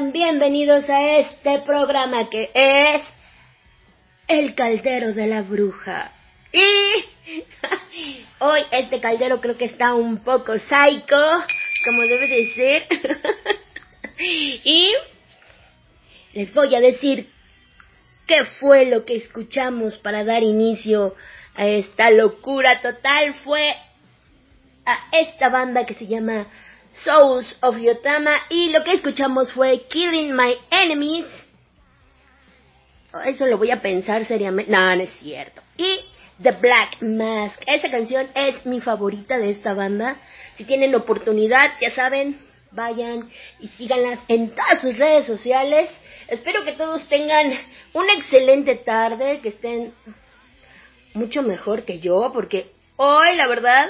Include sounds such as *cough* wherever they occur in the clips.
Bienvenidos a este programa que es El Caldero de la Bruja. Y *laughs* hoy este caldero creo que está un poco psycho, como debe de ser. *laughs* y les voy a decir qué fue lo que escuchamos para dar inicio a esta locura total. Fue a esta banda que se llama Souls of Yotama y lo que escuchamos fue Killing My Enemies. Oh, Eso lo voy a pensar seriamente. No, no es cierto. Y The Black Mask. Esa canción es mi favorita de esta banda. Si tienen oportunidad, ya saben, vayan y síganlas en todas sus redes sociales. Espero que todos tengan una excelente tarde, que estén mucho mejor que yo, porque hoy, la verdad,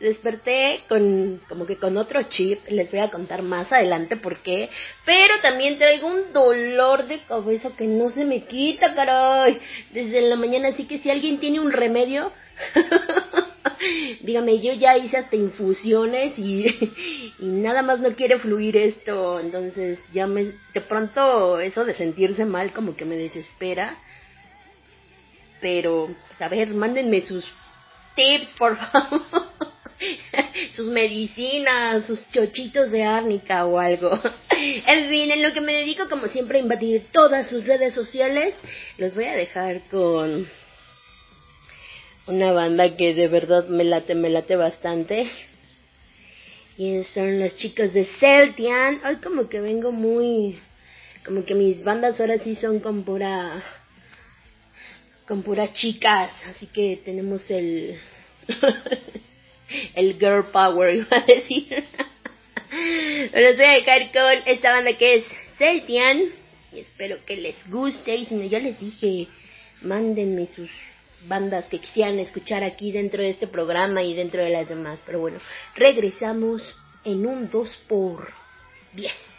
desperté con como que con otro chip, les voy a contar más adelante por qué, pero también traigo un dolor de cabeza que no se me quita, caray, desde la mañana, así que si alguien tiene un remedio, *laughs* dígame, yo ya hice hasta infusiones y, *laughs* y nada más no quiere fluir esto, entonces ya me, de pronto eso de sentirse mal como que me desespera, pero, pues, a ver, mándenme sus tips, por *laughs* favor. *laughs* sus medicinas, sus chochitos de árnica o algo. *laughs* En fin, en lo que me dedico como siempre a invadir todas sus redes sociales, los voy a dejar con una banda que de verdad me late, me late bastante. Y son los chicos de Celtian. Hoy como que vengo muy... Como que mis bandas ahora sí son con pura... Con puras chicas. Así que tenemos el... *laughs* el girl power, *laughs* iba a decir. Pero voy a dejar con esta banda que es Celtian. Y espero que les guste. Y si no, ya les dije, mándenme sus bandas que quisieran escuchar aquí dentro de este programa y dentro de las demás. Pero bueno, regresamos en un 2 por 10.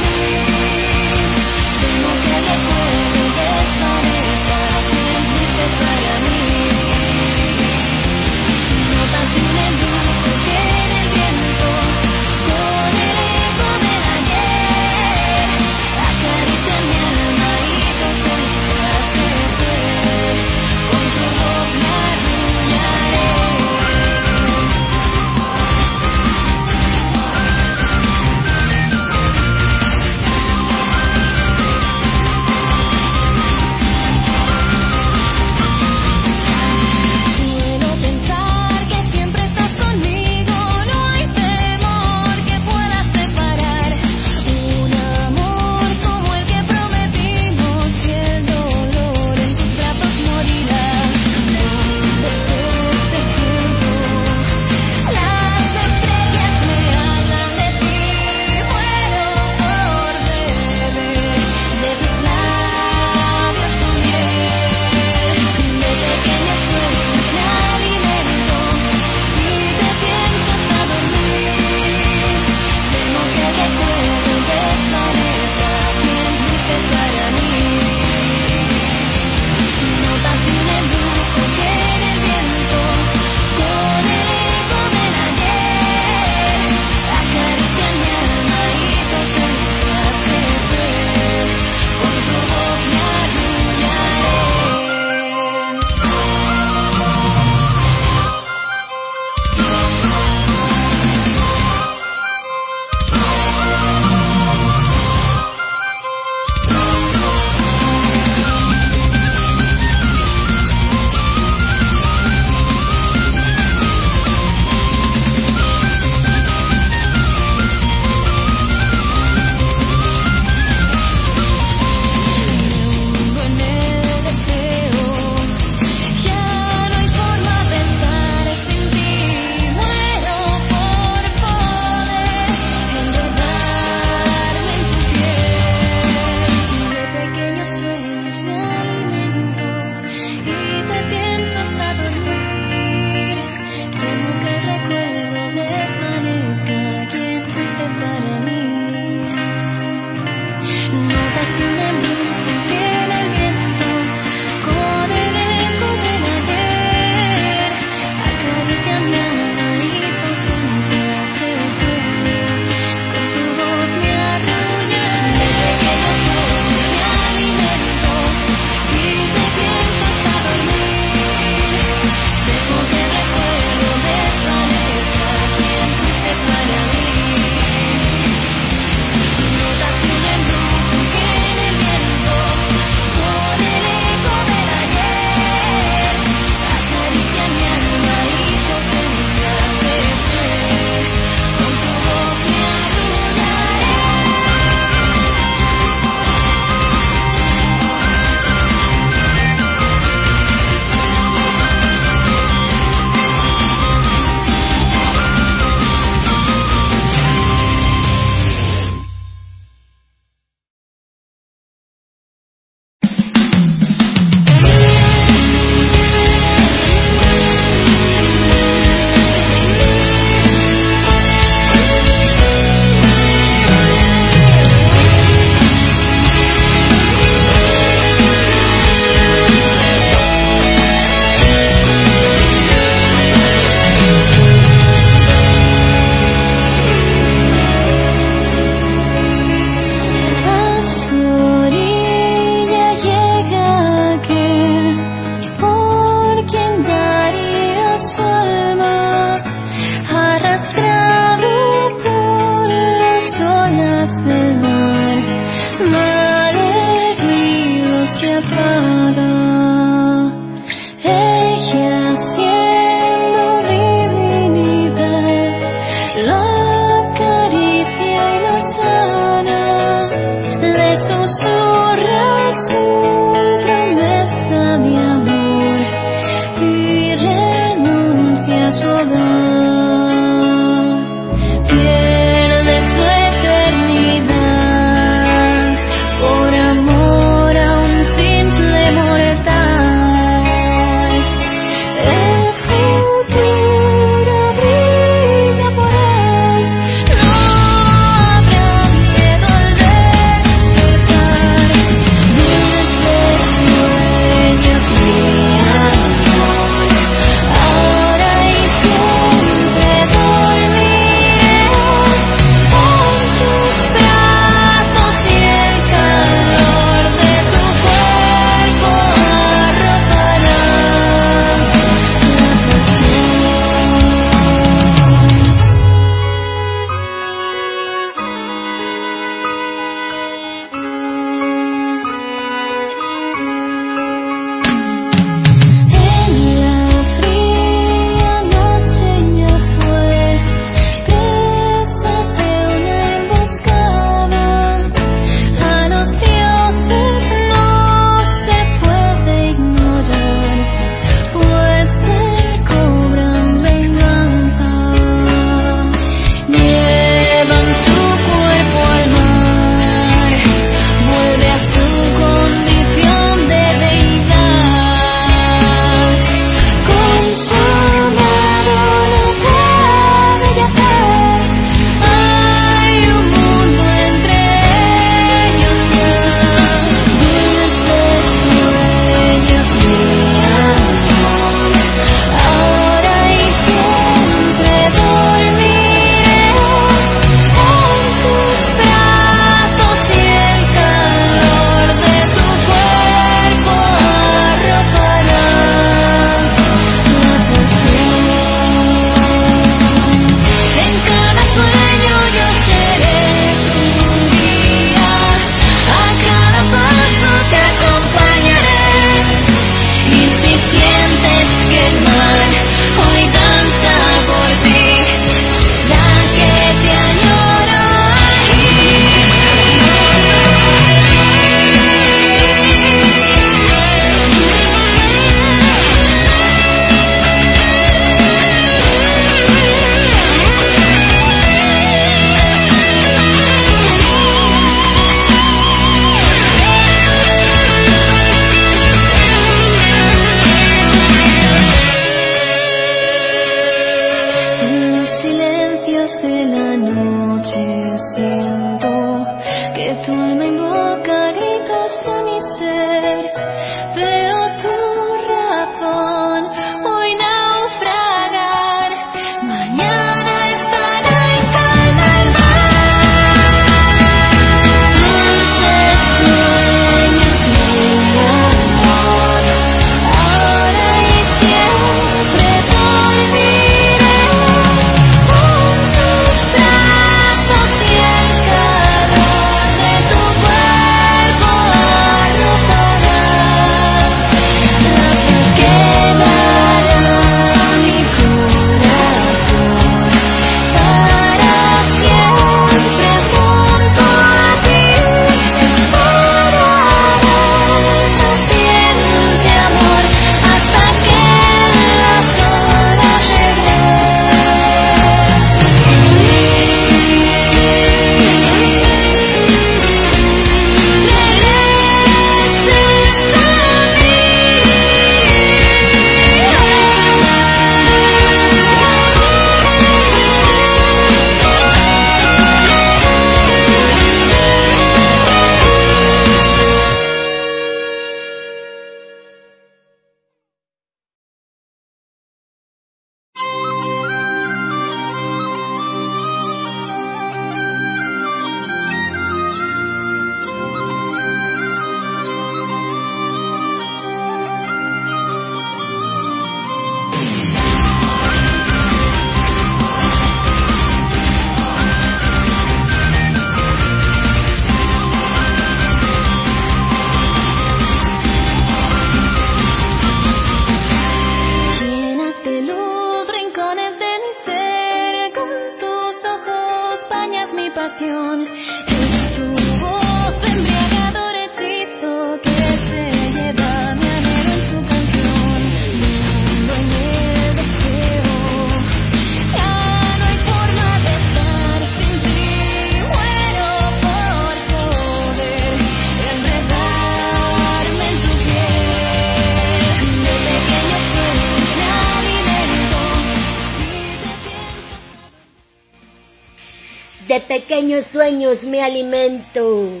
Pequeños sueños me alimento.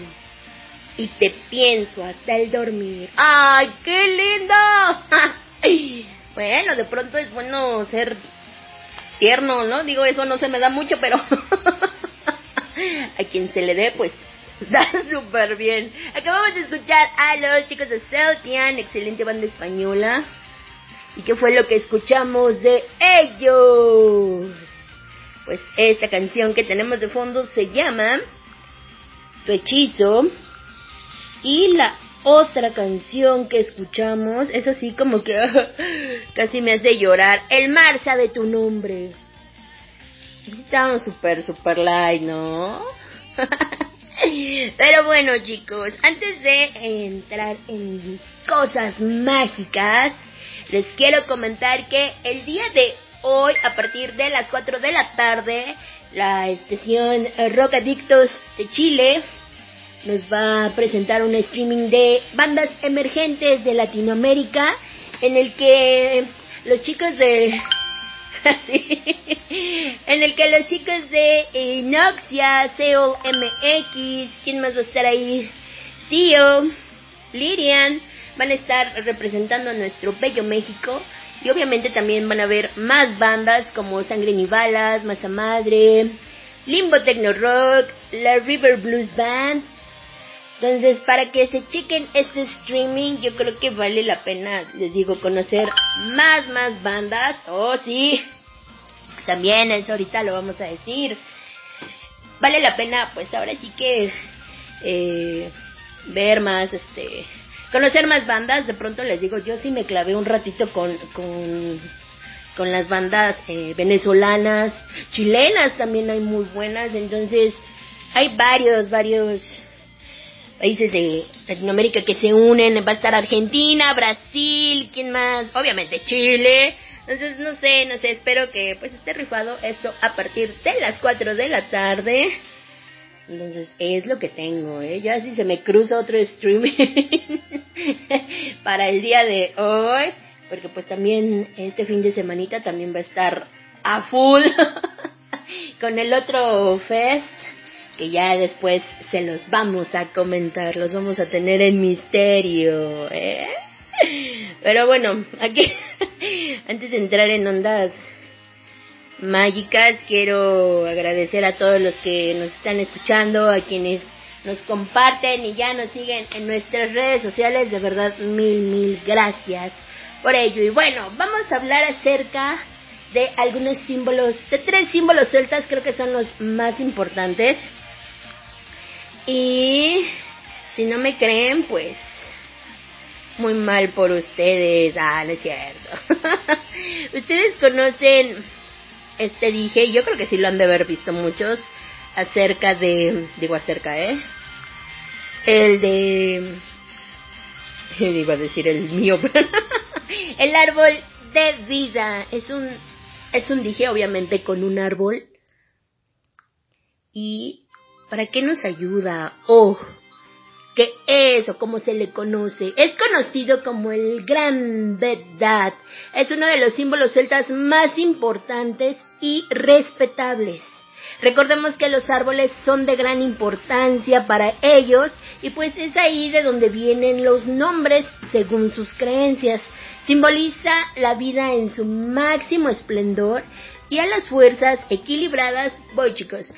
Y te pienso hasta el dormir. ¡Ay, qué lindo! *laughs* bueno, de pronto es bueno ser tierno, ¿no? Digo, eso no se me da mucho, pero *laughs* a quien se le dé, pues *laughs* da súper bien. Acabamos de escuchar a los chicos de Celtian, excelente banda española. ¿Y qué fue lo que escuchamos de ellos? Pues esta canción que tenemos de fondo se llama Tu hechizo. Y la otra canción que escuchamos es así como que *laughs* casi me hace llorar. El mar sabe tu nombre. Estábamos súper, súper light, ¿no? *laughs* Pero bueno chicos, antes de entrar en cosas mágicas, les quiero comentar que el día de hoy, a partir de las 4 de la tarde, la estación Rock Adictos de Chile nos va a presentar un streaming de bandas emergentes de Latinoamérica en el que los chicos de *laughs* en el que los chicos de Inoxia, Seoul MX, ¿quién más va a estar ahí? Tío, Lirian, van a estar representando a nuestro bello México. Y obviamente también van a ver más bandas como Sangre ni Balas, Masa Madre, Limbo Techno Rock, la River Blues Band, entonces, para que se chequen este streaming, yo creo que vale la pena, les digo, conocer más, más bandas. Oh, sí. También eso ahorita lo vamos a decir. Vale la pena, pues ahora sí que eh, ver más, este, conocer más bandas. De pronto les digo, yo sí me clavé un ratito con, con, con las bandas eh, venezolanas, chilenas también hay muy buenas. Entonces, hay varios, varios países de Latinoamérica que se unen, va a estar Argentina, Brasil, ¿quién más? Obviamente Chile. Entonces, no sé, no sé, espero que pues esté rifado esto a partir de las 4 de la tarde. Entonces, es lo que tengo, ¿eh? Ya si se me cruza otro streaming *laughs* para el día de hoy, porque pues también este fin de semanita también va a estar a full *laughs* con el otro fest que ya después se los vamos a comentar, los vamos a tener en misterio, ¿eh? Pero bueno, aquí, *laughs* antes de entrar en ondas mágicas, quiero agradecer a todos los que nos están escuchando, a quienes nos comparten y ya nos siguen en nuestras redes sociales, de verdad mil, mil gracias por ello. Y bueno, vamos a hablar acerca de algunos símbolos, de tres símbolos celtas, creo que son los más importantes. Y si no me creen, pues muy mal por ustedes. Ah, no es cierto. *laughs* ustedes conocen, este dije, yo creo que sí lo han de haber visto muchos, acerca de, digo acerca, ¿eh? El de, *laughs* iba a decir el mío, *laughs* el árbol de vida. Es un, es un dije obviamente con un árbol. Y ¿Para qué nos ayuda? Oh, ¿qué es o cómo se le conoce? Es conocido como el Gran Bedad. Es uno de los símbolos celtas más importantes y respetables. Recordemos que los árboles son de gran importancia para ellos y pues es ahí de donde vienen los nombres según sus creencias. Simboliza la vida en su máximo esplendor y a las fuerzas equilibradas, voy chicos,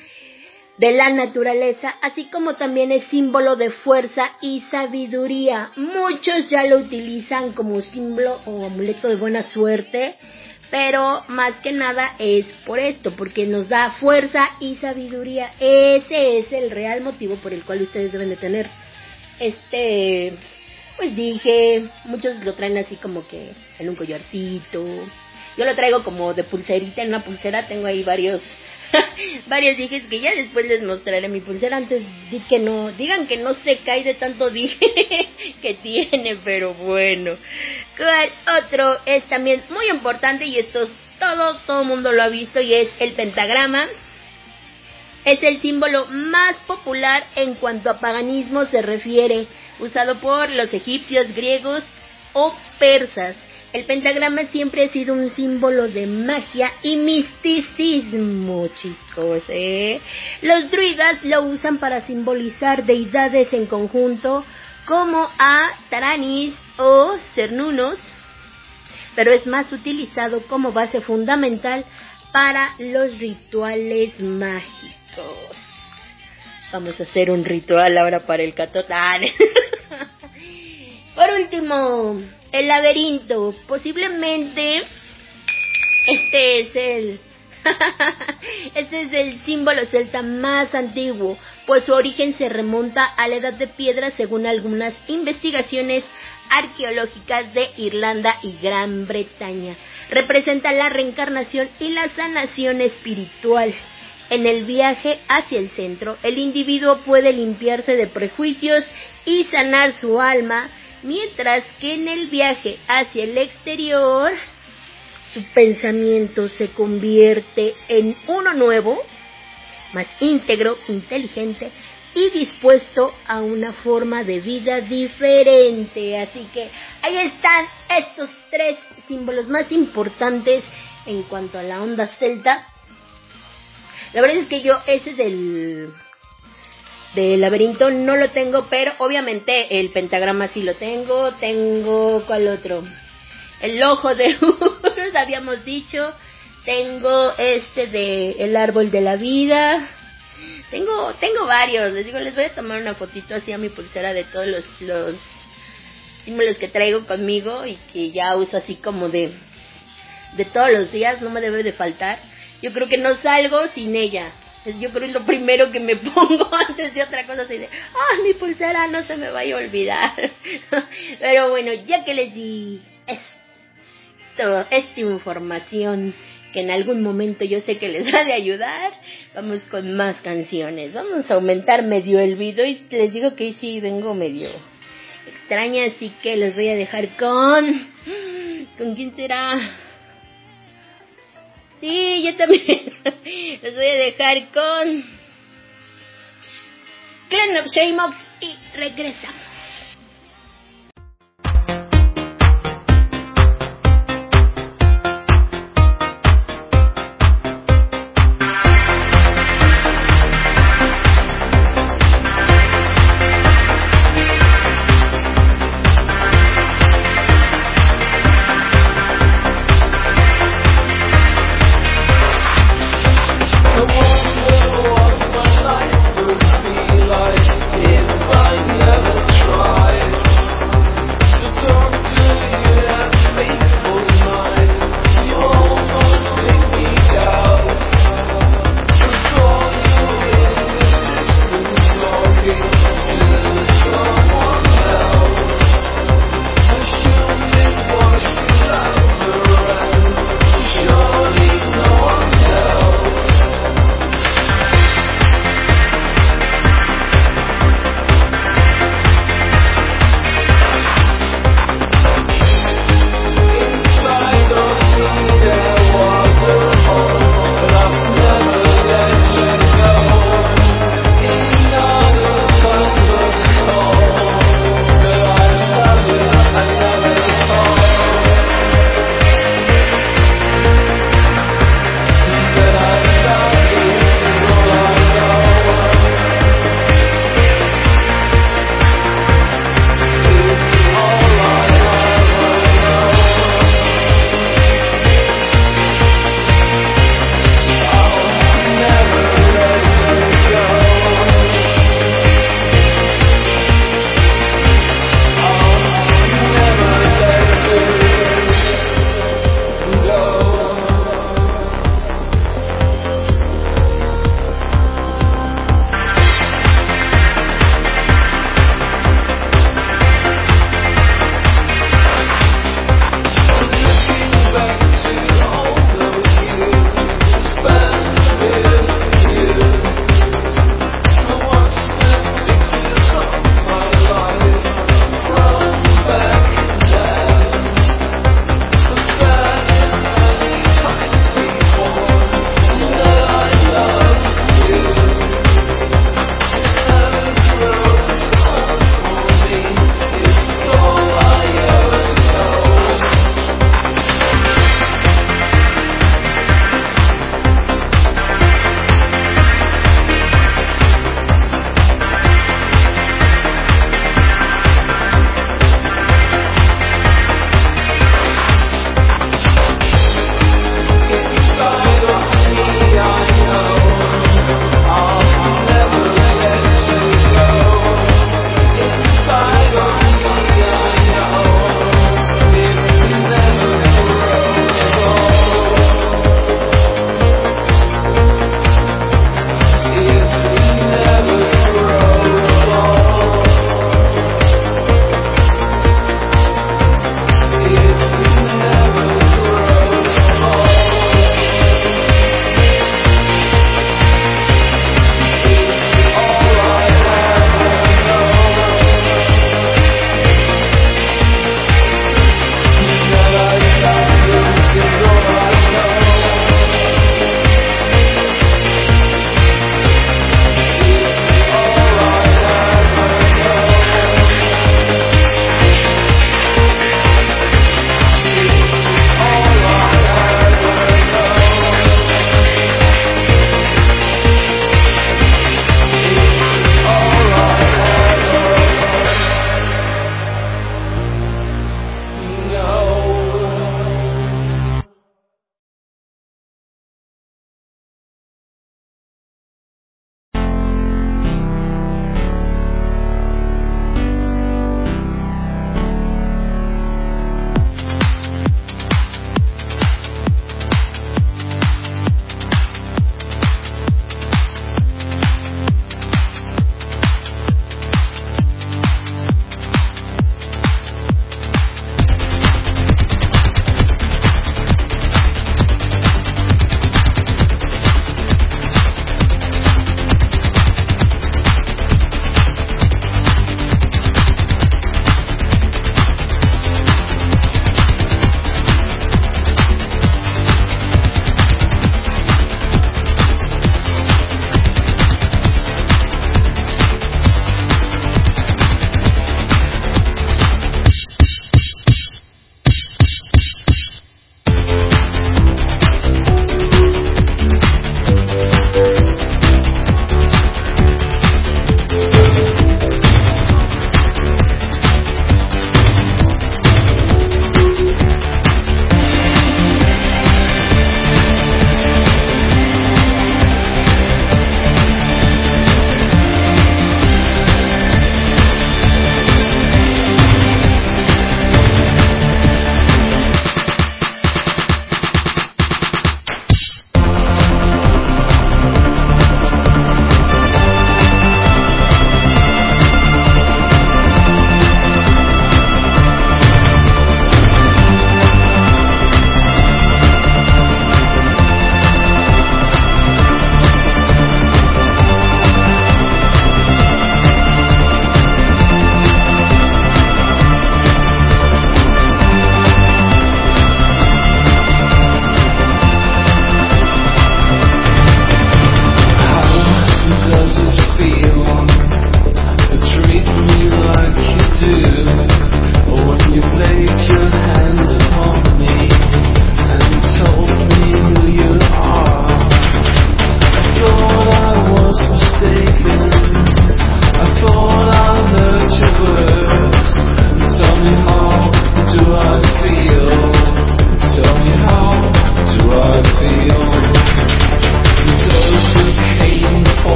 de la naturaleza, así como también es símbolo de fuerza y sabiduría. Muchos ya lo utilizan como símbolo o amuleto de buena suerte, pero más que nada es por esto, porque nos da fuerza y sabiduría. Ese es el real motivo por el cual ustedes deben de tener este, pues dije, muchos lo traen así como que en un collarcito. Yo lo traigo como de pulserita, en una pulsera tengo ahí varios *laughs* varios dije que ya después les mostraré mi pulsera. Antes di que no, digan que no se cae de tanto dije *laughs* que tiene, pero bueno. ¿Cuál otro es también muy importante y esto todo, todo el mundo lo ha visto y es el pentagrama? Es el símbolo más popular en cuanto a paganismo se refiere, usado por los egipcios, griegos o persas. El pentagrama siempre ha sido un símbolo de magia y misticismo, chicos. ¿eh? Los druidas lo usan para simbolizar deidades en conjunto como a Taranis o Cernunos, pero es más utilizado como base fundamental para los rituales mágicos. Vamos a hacer un ritual ahora para el catotán. *laughs* Por último, el laberinto. Posiblemente este es el *laughs* este es el símbolo celta más antiguo, pues su origen se remonta a la Edad de Piedra según algunas investigaciones arqueológicas de Irlanda y Gran Bretaña. Representa la reencarnación y la sanación espiritual. En el viaje hacia el centro, el individuo puede limpiarse de prejuicios y sanar su alma, mientras que en el viaje hacia el exterior su pensamiento se convierte en uno nuevo, más íntegro, inteligente y dispuesto a una forma de vida diferente. Así que ahí están estos tres símbolos más importantes en cuanto a la onda celta. La verdad es que yo ese del del laberinto no lo tengo, pero obviamente el pentagrama sí lo tengo. Tengo, ¿cuál otro? El ojo de *laughs* Urus, habíamos dicho. Tengo este de el árbol de la vida. Tengo, tengo varios. Les digo, les voy a tomar una fotito así a mi pulsera de todos los, los símbolos que traigo conmigo y que ya uso así como de, de todos los días. No me debe de faltar. Yo creo que no salgo sin ella. Yo creo que es lo primero que me *laughs* pongo antes de otra cosa así de, ah, mi pulsera no se me vaya a olvidar. *laughs* Pero bueno, ya que les di esto, esta información que en algún momento yo sé que les *laughs* va de ayudar, vamos con más canciones. Vamos a aumentar medio el video y les digo que sí vengo medio extraña, así que los voy a dejar con... *gasps* ¿Con quién será? Sí, yo también. *laughs* Los voy a dejar con Clan of Shamox y regresamos.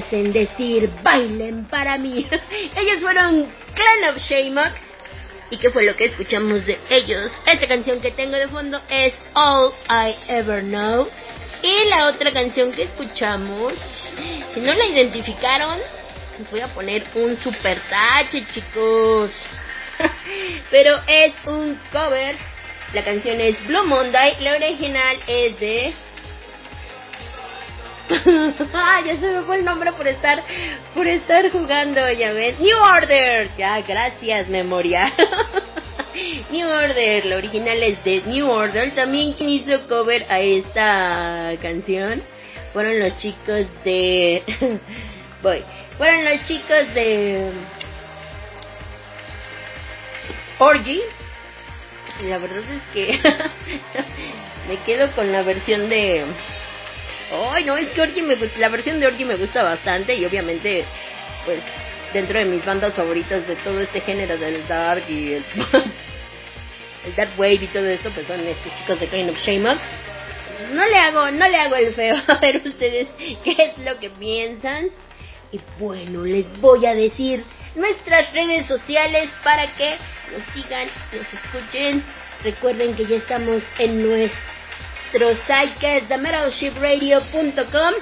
Hacen decir bailen para mí. *laughs* ellos fueron Clan of Shaymox. ¿Y qué fue lo que escuchamos de ellos? Esta canción que tengo de fondo es All I Ever Know. Y la otra canción que escuchamos, si no la identificaron, les voy a poner un super tache, chicos. *laughs* Pero es un cover. La canción es Blue Monday. La original es de. *laughs* ya se me fue el nombre por estar por estar jugando, ya ves. New Order. Ya, gracias, memoria. *laughs* New Order, la original es de New Order. También quien hizo cover a esta canción fueron los chicos de. *laughs* Voy. Fueron los chicos de. Orgy. La verdad es que me quedo con la versión de. Ay, no, es que Orgy me la versión de Orgy me gusta bastante y obviamente, pues, dentro de mis bandas favoritas de todo este género del dark y el, *laughs* dark wave y todo esto, pues son estos chicos de Kind of Shame No le hago, no le hago el feo *laughs* a ver ustedes qué es lo que piensan. Y bueno, les voy a decir nuestras redes sociales para que nos sigan, nos escuchen. Recuerden que ya estamos en nuestro site que es themetalshipradio.com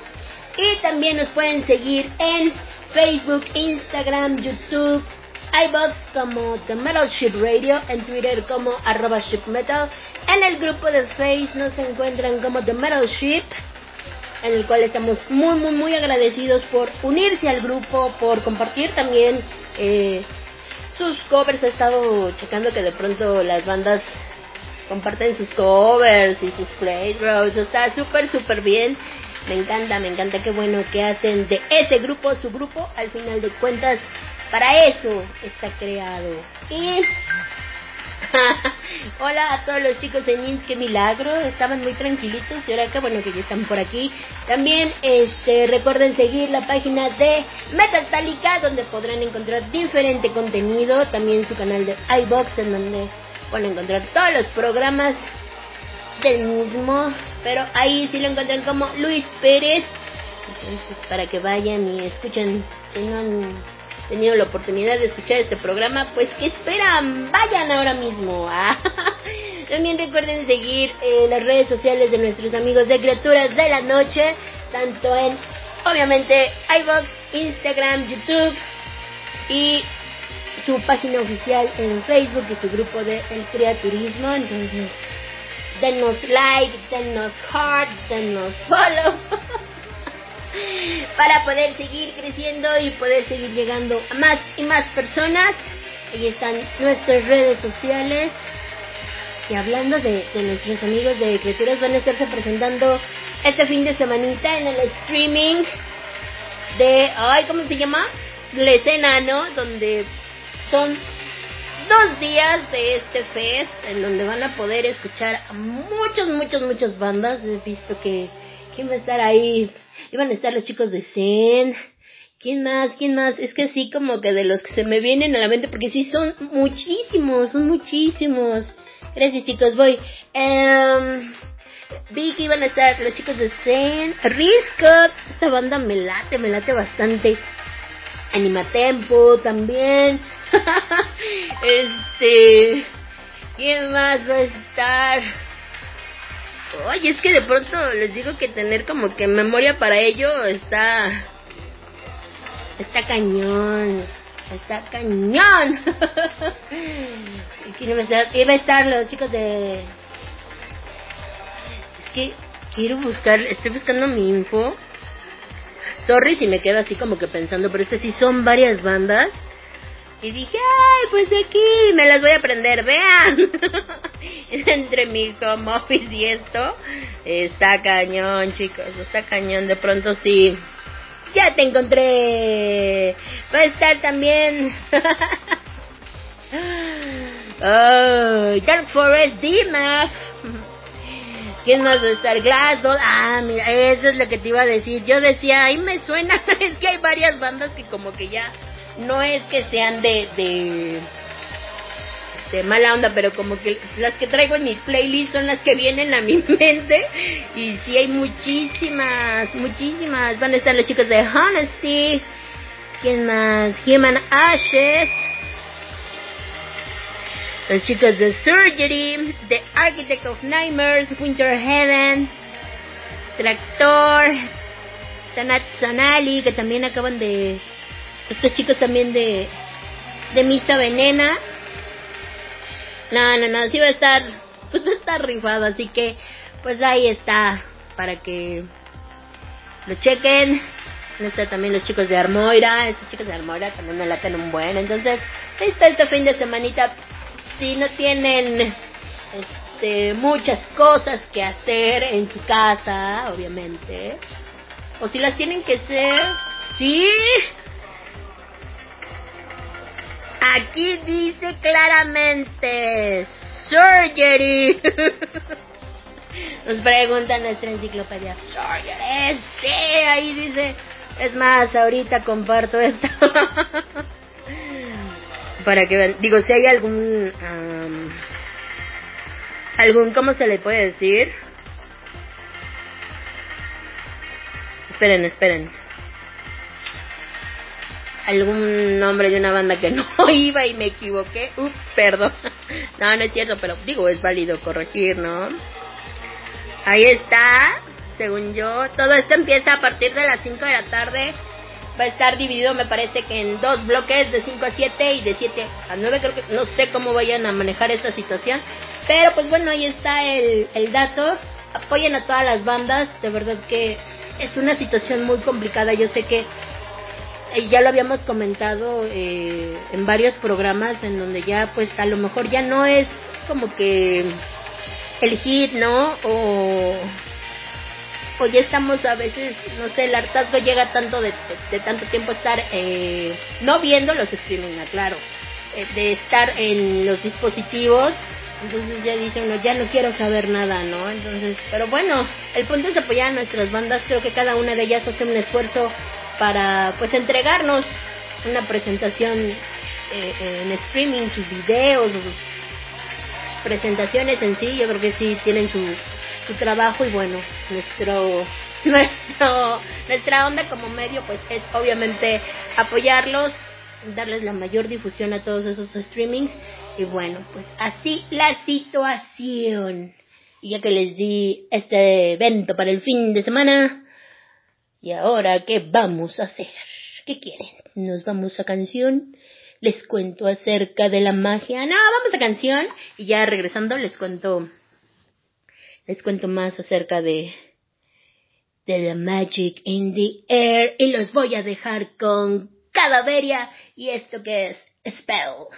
y también nos pueden seguir en Facebook, Instagram, YouTube, iBox como The Metal Ship Radio, en Twitter como arroba shipmetal, en el grupo de Facebook nos encuentran como The Metal Ship, en el cual estamos muy muy muy agradecidos por unirse al grupo, por compartir también eh, sus covers. He estado checando que de pronto las bandas comparten sus covers y sus playgrounds, está súper súper bien. Me encanta, me encanta, qué bueno que hacen de ese grupo su grupo. Al final de cuentas, para eso está creado. Y *laughs* Hola a todos los chicos de Nins, qué milagro, estaban muy tranquilitos y ahora qué bueno que ya están por aquí. También este recuerden seguir la página de Metaltalica donde podrán encontrar diferente contenido, también su canal de iBox en donde pueden encontrar todos los programas del mismo, pero ahí sí lo encuentran como Luis Pérez. Entonces, para que vayan y escuchen, si no han tenido la oportunidad de escuchar este programa, pues que esperan? Vayan ahora mismo. *laughs* También recuerden seguir eh, las redes sociales de nuestros amigos de Criaturas de la Noche, tanto en, obviamente, iVoox, Instagram, YouTube y su página oficial en Facebook y su grupo de El Criaturismo. Entonces, denos like, denos heart, denos follow. *laughs* para poder seguir creciendo y poder seguir llegando a más y más personas. Ahí están nuestras redes sociales. Y hablando de, nuestros amigos de Criaturas, van a estarse presentando este fin de semanita en el streaming de, ay, ¿cómo se llama? La escena, ¿no? Donde son dos días de este fest en donde van a poder escuchar a muchos, muchos, muchas bandas. He visto que, quién va a estar ahí. Iban a estar los chicos de Zen. ¿Quién más? ¿Quién más? Es que así como que de los que se me vienen a la mente, porque sí son muchísimos, son muchísimos. Gracias chicos, voy. Um, vi que iban a estar los chicos de Zen, Riscot, esta banda me late, me late bastante. Animatempo también. *laughs* este, ¿quién más va a estar? Oye, es que de pronto les digo que tener como que memoria para ello está. Está cañón. Está cañón. *laughs* Iba a estar los chicos de. Es que quiero buscar. Estoy buscando mi info. Sorry si me quedo así como que pensando, pero es que sí son varias bandas. Y dije, ay, pues aquí me las voy a aprender, vean. *laughs* Entre mi home office y esto, está cañón, chicos, está cañón. De pronto sí, ya te encontré. Va a estar también. *laughs* oh, Dark Forest Dima. ¿Quién más va a estar? Glassdoor. Ah, mira, eso es lo que te iba a decir. Yo decía, ahí me suena. *laughs* es que hay varias bandas que como que ya no es que sean de, de este, mala onda, pero como que las que traigo en mi playlist son las que vienen a mi *laughs* mente. Y sí hay muchísimas, muchísimas. Van a estar los chicos de Honesty. ¿Quién más? Human Ashes. Los chicos de Surgery, The Architect of Nightmares, Winter Heaven, Tractor, Tanat Sanali, que también acaban de... Estos chicos también de... De Misa Venena. No, no, no, sí va a estar... *laughs* Pues va a estar rifado, así que... Pues ahí está, para que lo chequen. Está también los chicos de Armoira, estos chicos de Armoira también me laten un buen. Entonces, ahí está este fin de semanita si no tienen este, muchas cosas que hacer en su casa, obviamente, o si las tienen que hacer, sí. Aquí dice claramente surgery. *laughs* Nos pregunta nuestra enciclopedia. Surgery, sí, ahí dice. Es más, ahorita comparto esto. *laughs* para que vean, digo, si hay algún, algún, ¿cómo se le puede decir? Esperen, esperen. Algún nombre de una banda que no *laughs* iba y me equivoqué. Ups, perdón. *laughs* No, no es cierto, pero digo, es válido corregir, ¿no? Ahí está, según yo. Todo esto empieza a partir de las 5 de la tarde va a estar dividido me parece que en dos bloques de 5 a 7 y de 7 a 9 creo que no sé cómo vayan a manejar esta situación pero pues bueno ahí está el, el dato apoyen a todas las bandas de verdad que es una situación muy complicada yo sé que eh, ya lo habíamos comentado eh, en varios programas en donde ya pues a lo mejor ya no es como que el hit no o o ya estamos a veces, no sé, el hartazgo llega tanto de, tanto tiempo estar, eh, no viendo los streaming, claro, eh, de estar en los dispositivos, entonces ya dice uno, ya no quiero saber nada, ¿no? Entonces, pero bueno, el punto es apoyar a nuestras bandas, creo que cada una de ellas hace un esfuerzo para, pues, entregarnos una presentación eh, en streaming, sus videos, sus presentaciones en sí, yo creo que sí tienen su su trabajo y bueno, nuestro *laughs* nuestro nuestra onda como medio pues es obviamente apoyarlos, darles la mayor difusión a todos esos streamings y bueno, pues así la situación. Y ya que les di este evento para el fin de semana, ¿y ahora qué vamos a hacer? ¿Qué quieren? ¿Nos vamos a canción? Les cuento acerca de la magia. No, vamos a canción y ya regresando les cuento les cuento más acerca de, de la Magic in the Air y los voy a dejar con Cadaveria y esto que es Spell.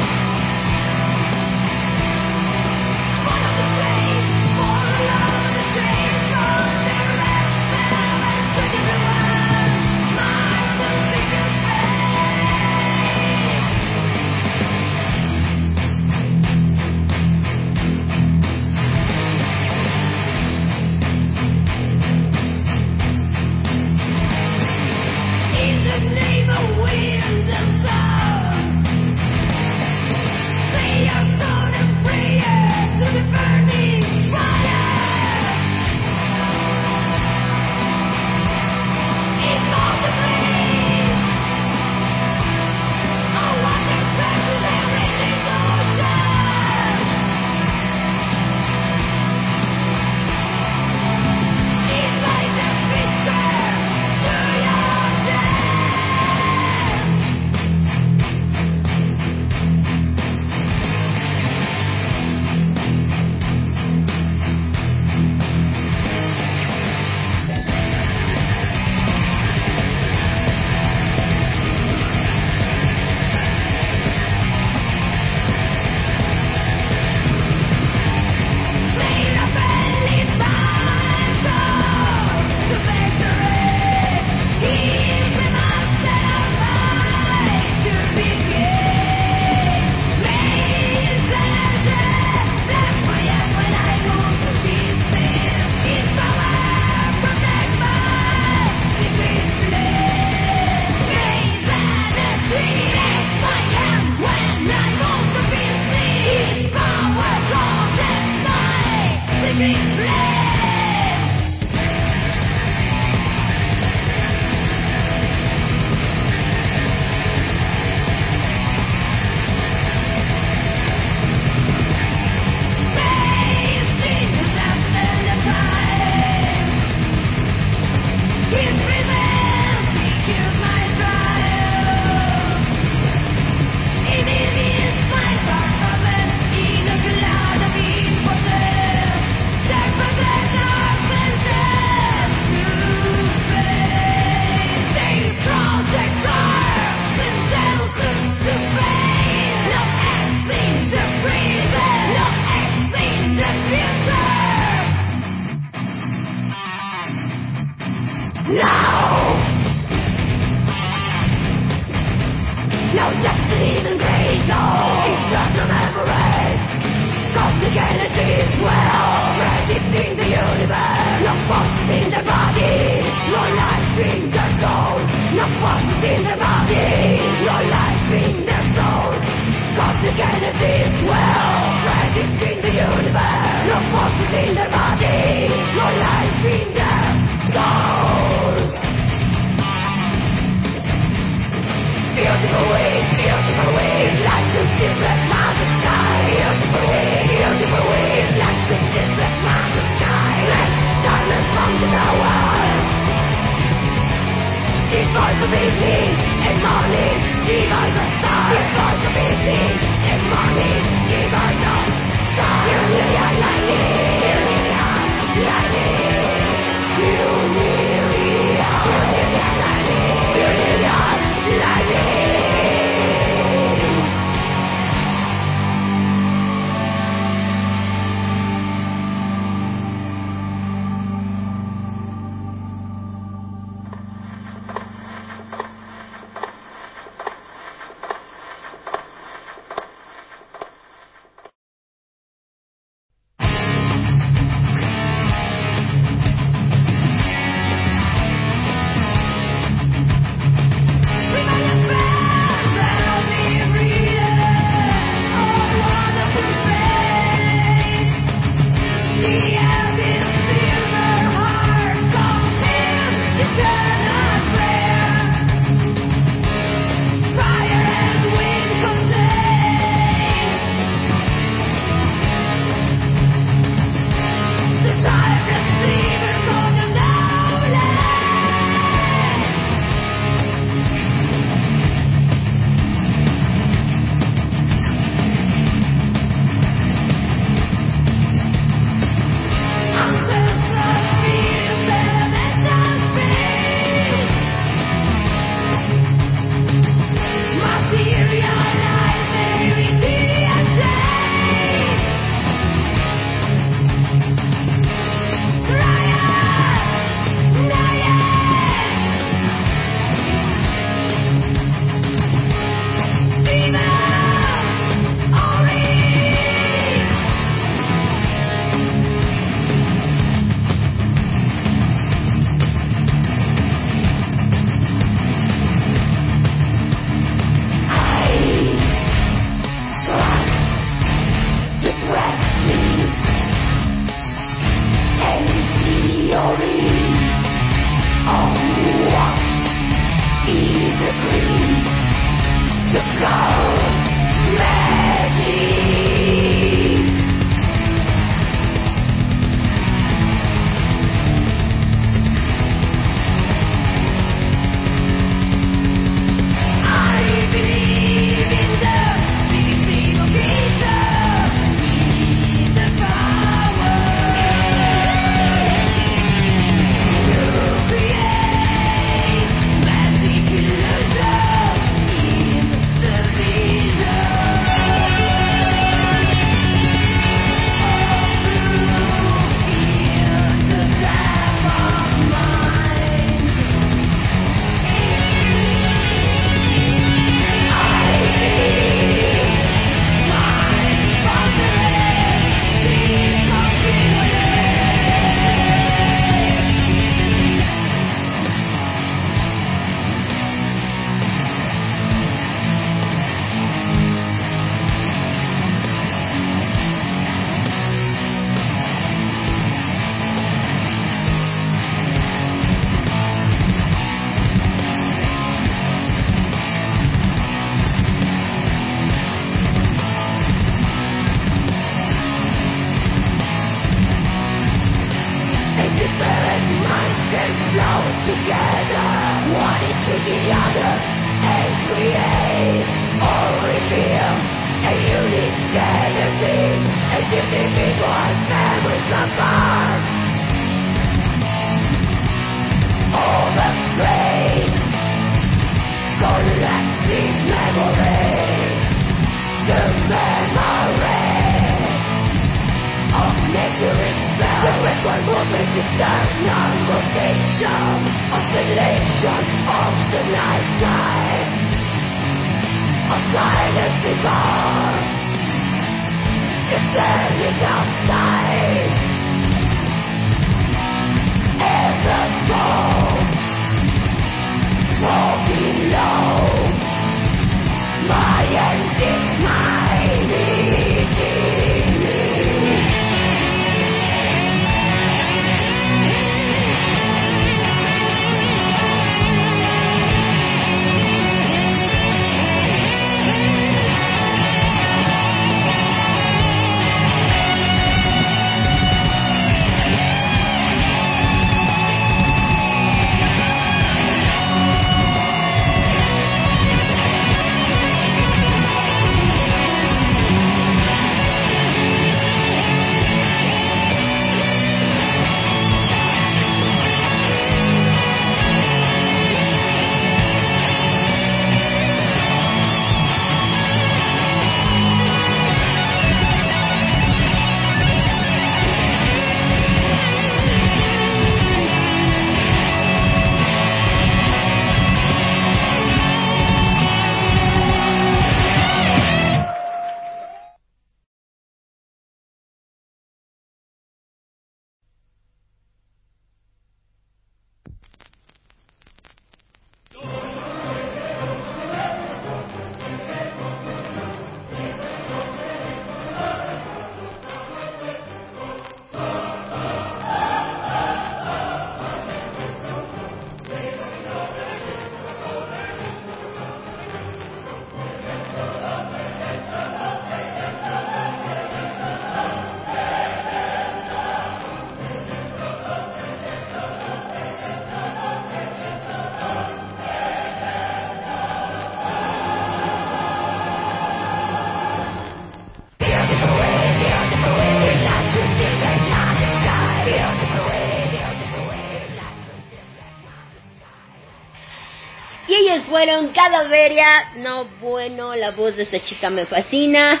Fueron Cadaveria. No, bueno, la voz de esta chica me fascina.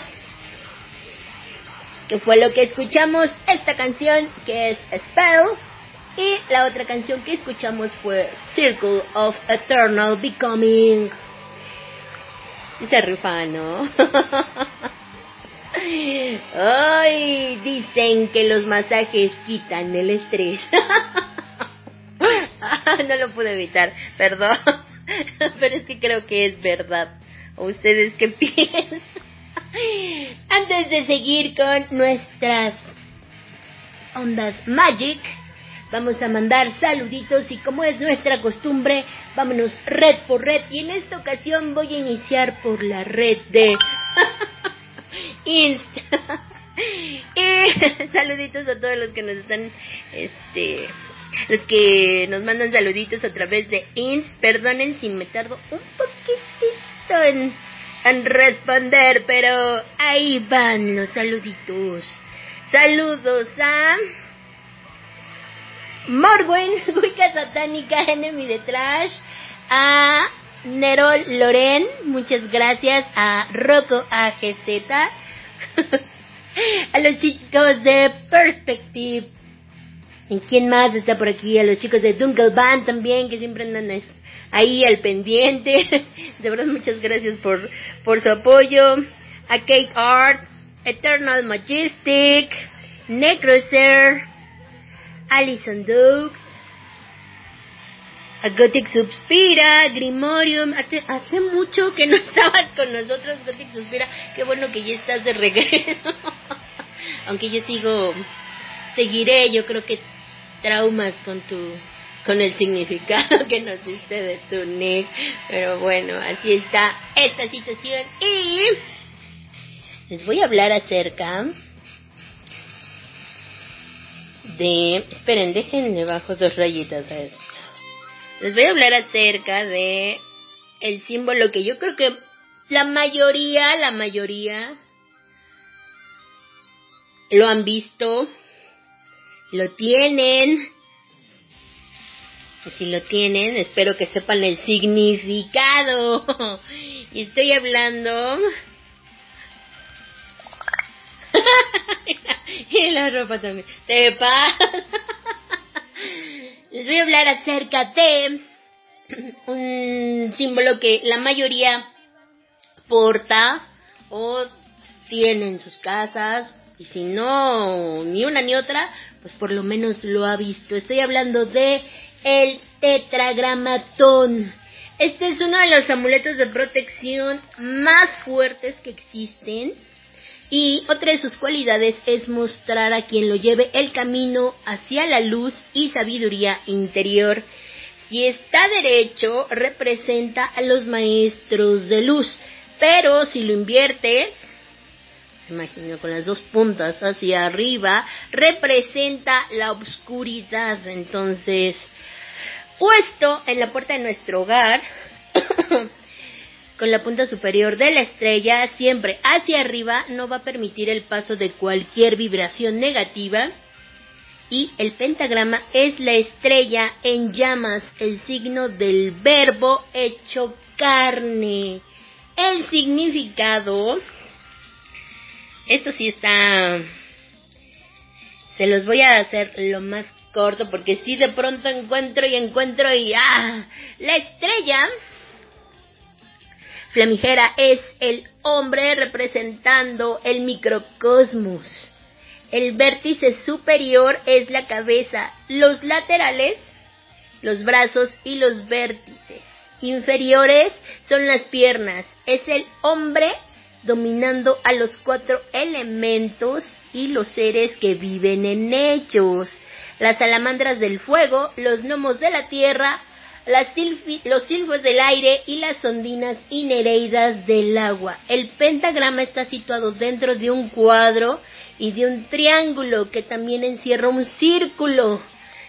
Que fue lo que escuchamos esta canción que es Spell. Y la otra canción que escuchamos fue Circle of Eternal Becoming. Dice Rufano. *laughs* Ay, dicen que los masajes quitan el estrés. *laughs* no lo pude evitar, perdón. *laughs* Pero es que creo que es verdad. ¿O ustedes qué *laughs* piensan? Antes de seguir con nuestras ondas Magic, vamos a mandar saluditos y como es nuestra costumbre, vámonos red por red. Y en esta ocasión voy a iniciar por la red de *laughs* Insta. y saluditos a todos los que nos están este los que nos mandan saluditos a través de INS. Perdonen si me tardo un poquitito en, responder, pero ahí van los saluditos. Saludos a Morguen, Wicca *laughs* Satánica, Enemy de Trash, a Nerol Loren, muchas gracias, a Rocco AGZ, *laughs* a los chicos de Perspective ¿En quién más está por aquí? A los chicos de Dunkel Band también, que siempre andan ahí al pendiente. *laughs* De verdad, muchas gracias por, por su apoyo. A Kate Art, Eternal Majestic, Necroser, Alison Dukes, a Gothic Suspira, Grimorium. Hace, hace mucho que no *laughs* estabas con nosotros, Gothic Suspira. Qué bueno que ya estás de regreso. *laughs* Aunque yo sigo, seguiré, yo creo que traumas con tu con el significado *laughs* que nos diste de tu nick, pero bueno, así está esta situación. Y les voy a hablar acerca de, esperen, déjenme bajo dos rayitas a esto. Les voy a hablar acerca de el símbolo que yo creo que la mayoría, la mayoría lo han visto, lo tienen. Si lo tienen, espero que sepan el significado. *laughs* Y estoy hablando... *laughs* y la ropa también. Te pasa. *laughs* Les voy a hablar acerca de un símbolo que la mayoría porta o tiene en sus casas y si no ni una ni otra, pues por lo menos lo ha visto. Estoy hablando de el tetragramatón. Este es uno de los amuletos de protección más fuertes que existen. Y otra de sus cualidades es mostrar a quien lo lleve el camino hacia la luz y sabiduría interior. Si está derecho, representa a los maestros de luz. Pero si lo inviertes, imagino con las dos puntas hacia arriba, representa la oscuridad. Entonces, puesto en la puerta de nuestro hogar, *coughs* con la punta superior de la estrella siempre hacia arriba, no va a permitir el paso de cualquier vibración negativa. Y el pentagrama es la estrella en llamas, el signo del verbo hecho carne. El significado, esto sí está, se los voy a hacer lo más corto porque si de pronto encuentro y encuentro y ah, la estrella flamijera es el hombre representando el microcosmos. El vértice superior es la cabeza, los laterales, los brazos y los vértices inferiores son las piernas. Es el hombre dominando a los cuatro elementos y los seres que viven en ellos las salamandras del fuego, los gnomos de la tierra, los silfos del aire y las ondinas y nereidas del agua. El pentagrama está situado dentro de un cuadro y de un triángulo que también encierra un círculo.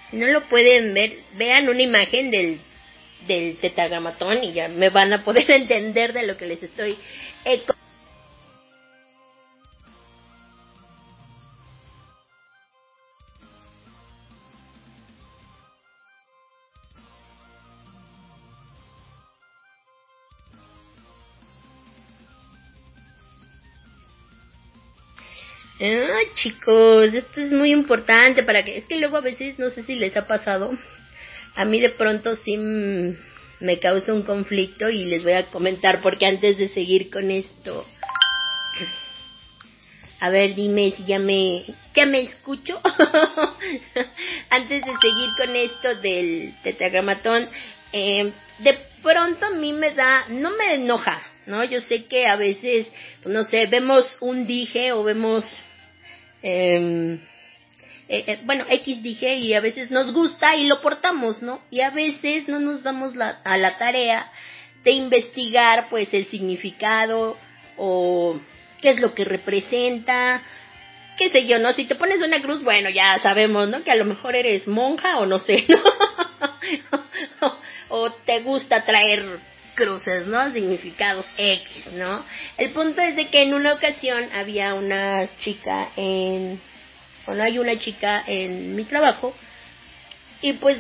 Si no lo pueden ver, vean una imagen del, del tetragramatón y ya me van a poder *laughs* entender de lo que les estoy eh, Ay, chicos, esto es muy importante para que... Es que luego a veces, no sé si les ha pasado, a mí de pronto sí me causa un conflicto y les voy a comentar porque antes de seguir con esto... A ver, dime si ya me... ¿Ya me escucho? *laughs* antes de seguir con esto del tetragramatón, eh, de pronto a mí me da... No me enoja, ¿no? Yo sé que a veces, no sé, vemos un dije o vemos Em, eh, eh, bueno, X dije y a veces nos gusta y lo portamos, ¿no? Y a veces no nos damos la, a la tarea de investigar pues el significado o qué es lo que representa, qué sé yo, ¿no? Si te pones una cruz, bueno, ya sabemos, ¿no? Que a lo mejor eres monja o no sé, *laughs* ¿no? *laughs* o te gusta traer cruces, ¿no? Significados X, ¿no? El punto es de que en una ocasión había una chica en, bueno, hay una chica en mi trabajo y pues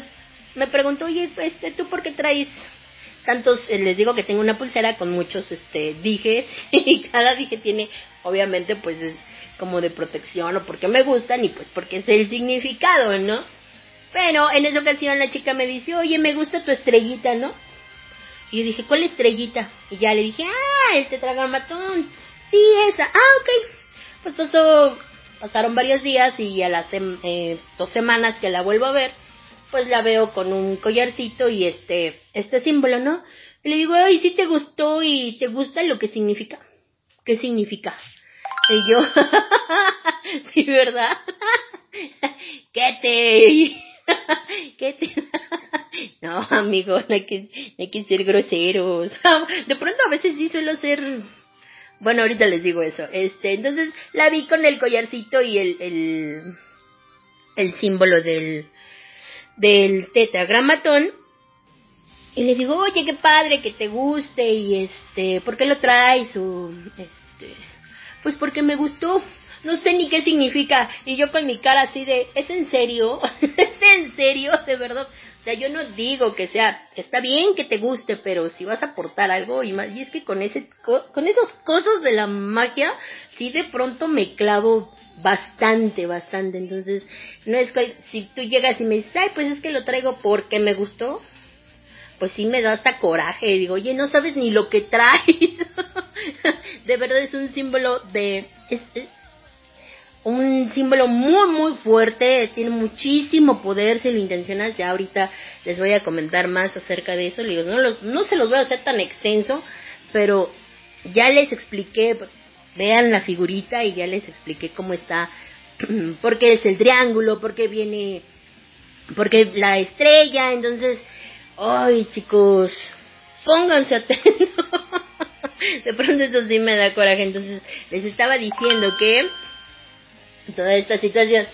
me preguntó, oye, este, ¿tú por qué traes tantos, eh, les digo que tengo una pulsera con muchos, este, dijes *laughs* y cada dije tiene, obviamente, pues es como de protección o porque me gustan y pues porque es el significado, ¿no? Pero en esa ocasión la chica me dice, oye, me gusta tu estrellita, ¿no? Y yo dije, ¿cuál estrellita? Y ya le dije, ah, el tetragramatón. Sí, esa. Ah, ok. Pues pasó, pasaron varios días y a las eh, dos semanas que la vuelvo a ver, pues la veo con un collarcito y este, este símbolo, ¿no? Y le digo, ay, sí te gustó y te gusta lo que significa. ¿Qué significa? Y yo, *laughs* sí, ¿verdad? *laughs* ¿Qué te? *laughs* ¿Qué te? *laughs* No, amigo, no hay, que, hay que ser groseros. *laughs* De pronto a veces sí suelo ser... Bueno, ahorita les digo eso. Este, entonces la vi con el collarcito y el, el, el símbolo del, del tetragramatón. Y le digo, oye, qué padre que te guste y este, ¿por qué lo traes? O, este, pues porque me gustó no sé ni qué significa. Y yo con mi cara así de, ¿es en serio? *laughs* ¿Es en serio? De verdad. O sea, yo no digo que sea, está bien que te guste, pero si vas a aportar algo y más, y es que con ese, con esos cosas de la magia, sí de pronto me clavo bastante, bastante. Entonces, no es que si tú llegas y me dices, ay, pues es que lo traigo porque me gustó, pues sí me da hasta coraje. Digo, oye, no sabes ni lo que traes. *laughs* de verdad es un símbolo de, un símbolo muy muy fuerte, tiene muchísimo poder si lo intencionas, ya ahorita les voy a comentar más acerca de eso, digo, no, los, no se los voy a hacer tan extenso, pero ya les expliqué, vean la figurita y ya les expliqué cómo está, *clears throat* porque es el triángulo, porque viene, porque la estrella, entonces, ay chicos, pónganse atentos, *laughs* de pronto eso sí me da coraje, entonces les estaba diciendo que toda esta situación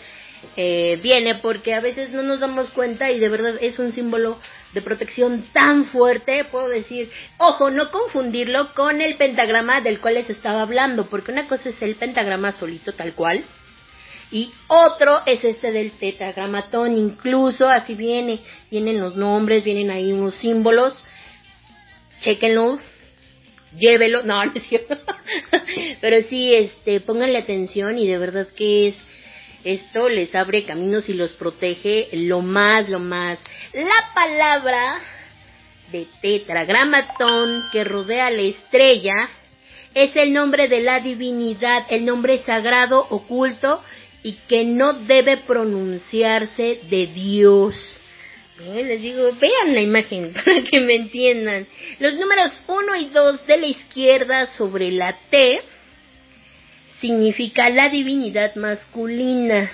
eh, viene porque a veces no nos damos cuenta y de verdad es un símbolo de protección tan fuerte, puedo decir, ojo, no confundirlo con el pentagrama del cual les estaba hablando, porque una cosa es el pentagrama solito tal cual, y otro es este del tetragramatón, incluso así viene, vienen los nombres, vienen ahí unos símbolos, chequenlo, llévelo, no, no es cierto. *laughs* Pero sí, este, pónganle atención y de verdad que es, esto les abre caminos y los protege lo más, lo más. La palabra de tetragramatón que rodea la estrella es el nombre de la divinidad, el nombre sagrado oculto y que no debe pronunciarse de Dios. Eh, les digo, vean la imagen *laughs* para que me entiendan. Los números 1 y 2 de la izquierda sobre la T significa la divinidad masculina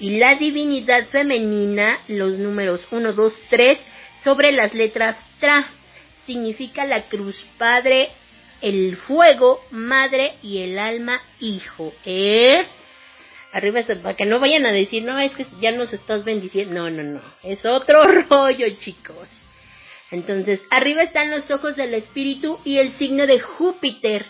y la divinidad femenina, los números 1, 2, 3 sobre las letras TRA significa la cruz padre, el fuego, madre y el alma hijo. ¿Eh? Arriba para que no vayan a decir, no, es que ya nos estás bendiciendo. No, no, no, es otro *laughs* rollo, chicos. Entonces, arriba están los ojos del espíritu y el signo de Júpiter.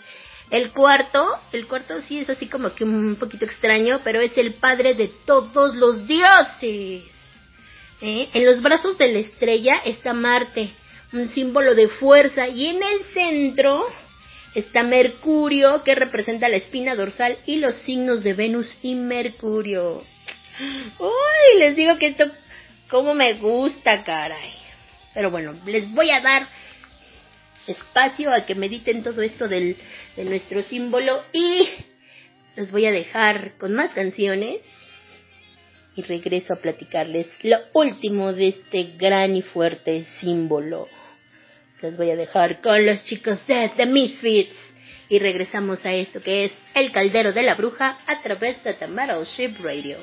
El cuarto, el cuarto sí es así como que un poquito extraño, pero es el padre de todos los dioses. ¿Eh? En los brazos de la estrella está Marte, un símbolo de fuerza, y en el centro está Mercurio, que representa la espina dorsal y los signos de Venus y Mercurio. Uy, les digo que esto, como me gusta, caray. Pero bueno, les voy a dar espacio a que mediten todo esto del, de nuestro símbolo y los voy a dejar con más canciones y regreso a platicarles lo último de este gran y fuerte símbolo. Los voy a dejar con los chicos de The Misfits. Y regresamos a esto que es El Caldero de la Bruja a través de The Metal Ship Radio.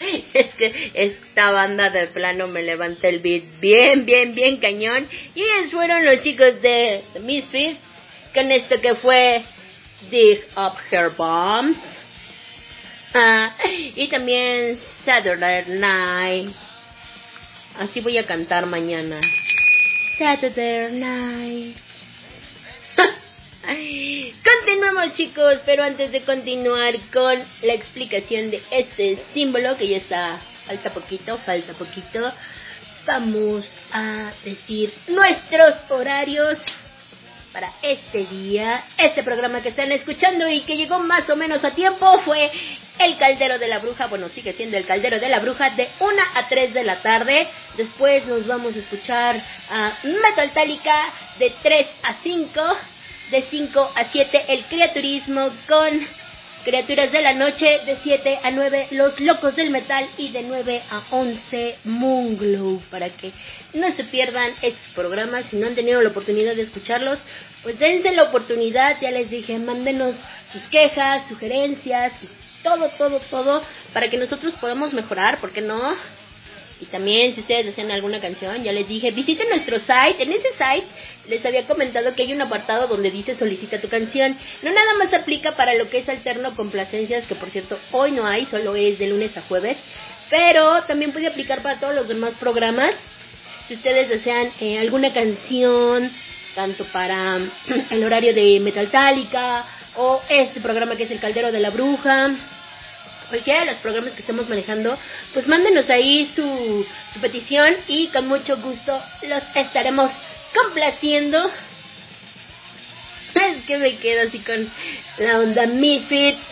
*laughs* Es que esta banda de plano me levanta el beat bien, bien, bien cañón. Y ellos fueron los chicos de Misfits con esto que fue Dig Up Her Bombs. Ah, y también Saturday Night. Así voy a cantar mañana. Saturday Night. *laughs* *laughs* Continuamos chicos, pero antes de continuar con la explicación de este símbolo que ya está, falta poquito, falta poquito, vamos a decir nuestros horarios para este día. Este programa que están escuchando y que llegó más o menos a tiempo fue El Caldero de la Bruja. Bueno, sigue siendo El Caldero de la Bruja de 1 a 3 de la tarde. Después nos vamos a escuchar a Metal Tálica de 3 a 5. De 5 a 7 el criaturismo con Criaturas de la Noche de 7 a 9, Los Locos del Metal y de 9 a 11, Moonglow. Para que no se pierdan estos programas, si no han tenido la oportunidad de escucharlos, pues dense la oportunidad, ya les dije, mándenos sus quejas, sugerencias, todo, todo, todo, para que nosotros podamos mejorar, ¿por qué no? Y también si ustedes desean alguna canción, ya les dije, visiten nuestro site. En ese site les había comentado que hay un apartado donde dice solicita tu canción. No nada más aplica para lo que es alterno complacencias, que por cierto hoy no hay, solo es de lunes a jueves. Pero también puede aplicar para todos los demás programas. Si ustedes desean eh, alguna canción, tanto para *clears throat* el horario de Metaltálica o este programa que es El Caldero de la Bruja cualquiera de los programas que estemos manejando, pues mándenos ahí su, su petición y con mucho gusto los estaremos complaciendo. *laughs* Es que me quedo así con la onda Misfits.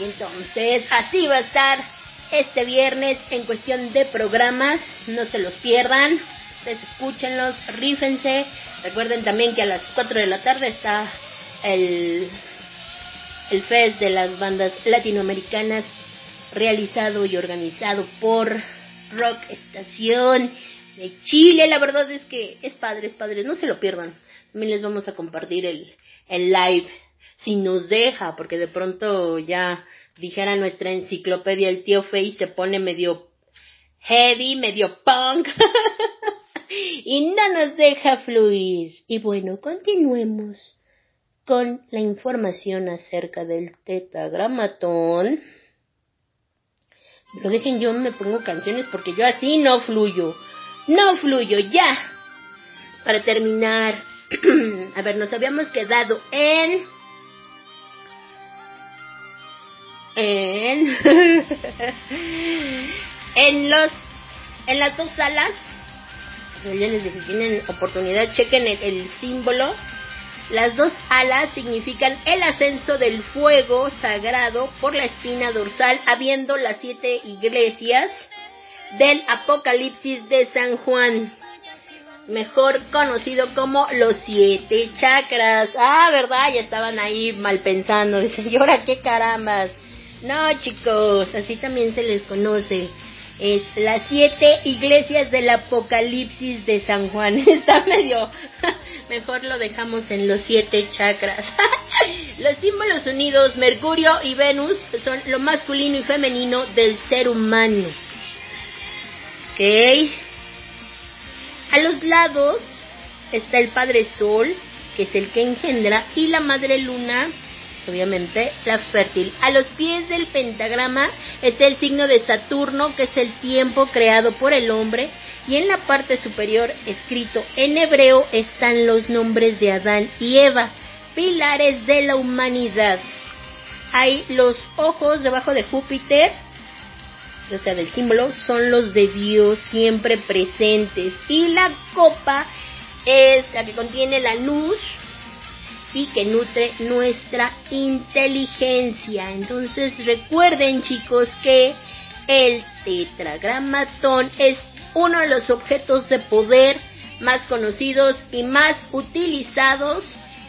Y entonces, así va a estar este viernes en cuestión de programas. No se los pierdan. Escúchenlos, rífense. Recuerden también que a las 4 de la tarde está el el Fest de las bandas latinoamericanas realizado y organizado por Rock Estación de Chile. La verdad es que es padre, es padre, no se lo pierdan. También les vamos a compartir el, el live si nos deja, porque de pronto ya dijera nuestra enciclopedia, el tío Face se pone medio heavy, medio punk. *laughs* y no nos deja fluir. Y bueno, continuemos con la información acerca del tetragramatón. Pero dejen, yo me pongo canciones porque yo así no fluyo. No fluyo, ya. Para terminar, *clears throat* a ver, nos habíamos quedado en... En... *laughs* en los... En las dos salas. Ya les dije, tienen oportunidad, chequen el símbolo las dos alas significan el ascenso del fuego sagrado por la espina dorsal, habiendo las siete iglesias del Apocalipsis de San Juan, mejor conocido como los siete chakras. Ah, ¿verdad? Ya estaban ahí mal pensando. Dicen, ¿y ahora qué carambas? No, chicos, así también se les conoce. Es las siete iglesias del Apocalipsis de San Juan. *laughs* Está medio *laughs* Mejor lo dejamos en los siete chakras. *laughs* los símbolos unidos, Mercurio y Venus, son lo masculino y femenino del ser humano. Ok. A los lados está el Padre Sol, que es el que engendra, y la Madre Luna, obviamente la fértil. A los pies del pentagrama está el signo de Saturno, que es el tiempo creado por el hombre, y en la parte superior, escrito en hebreo, están los nombres de Adán y Eva, pilares de la humanidad. Hay los ojos debajo de Júpiter, o sea, del símbolo, son los de Dios siempre presentes. Y la copa es la que contiene la luz y que nutre nuestra inteligencia. Entonces recuerden chicos que el tetragramatón es uno de los objetos de poder más conocidos y más utilizados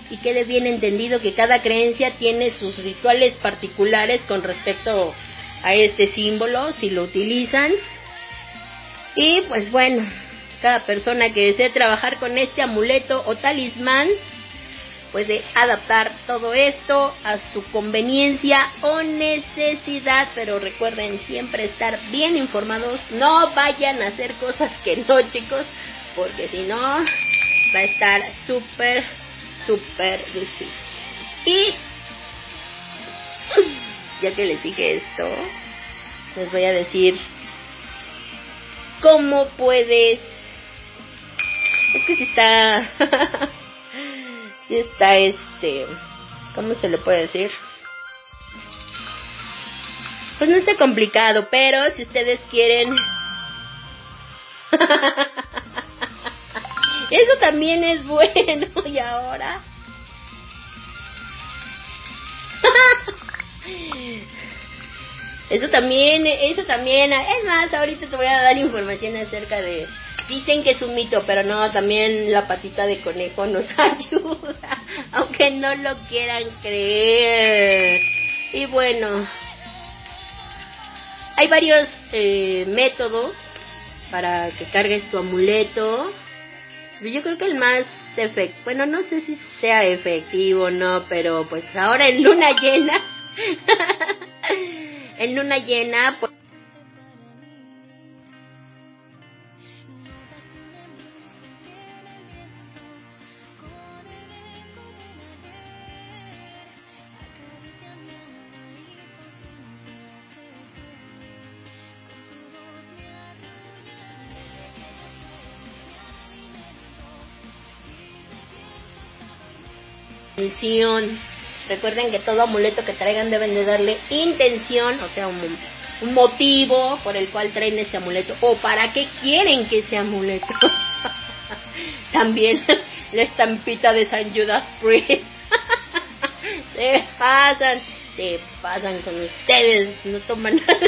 y quede bien entendido que cada creencia tiene sus rituales particulares con respecto a este símbolo, si lo utilizan. Y pues bueno, cada persona que desee trabajar con este amuleto o talismán, puede adaptar todo esto a su conveniencia o necesidad, pero recuerden siempre estar bien informados, no vayan a hacer cosas que no chicos, porque si no va a estar súper, súper difícil. Y *clears throat* ya que les dije esto, les voy a decir cómo puedes... Es que si está... *laughs* si está este... ¿Cómo se le puede decir? Pues no está complicado, pero si ustedes quieren... *laughs* Eso también es bueno. *laughs* Y ahora... *laughs* Eso también, eso también, es más, ahorita te voy a dar información acerca de, dicen que es un mito, pero no, también la patita de conejo nos *laughs* ayuda, aunque no lo quieran creer. Y bueno, hay varios eh, métodos para que cargues tu amuleto. Yo creo que el más efectivo, bueno, no sé si sea efectivo o no, pero pues ahora en luna *laughs* llena en luna llena, pues Recuerden que todo amuleto que traigan deben de darle intención, o sea, un, motivo por el cual traen ese amuleto o para qué quieren que ese amuleto. *laughs* También la estampita de San Judas Priest. *laughs* se pasan, se pasan con ustedes, no toman nada.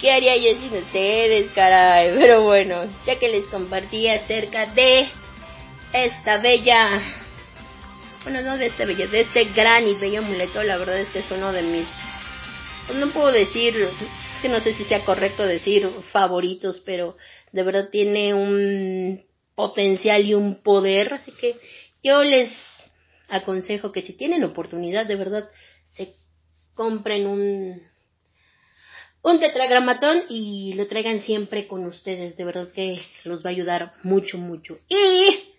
¿Qué haría yo sin ustedes, caray? Pero bueno, ya que les compartí acerca de esta bella bueno, no de este bello, de este gran y bello amuleto, la verdad es que es uno de mis, pues no puedo decir, es que no sé si sea correcto decir favoritos, pero de verdad tiene un potencial y un poder, así que yo les aconsejo que si tienen oportunidad, de verdad, se compren un, un tetragramatón y lo traigan siempre con ustedes, de verdad que los va a ayudar mucho, mucho. Y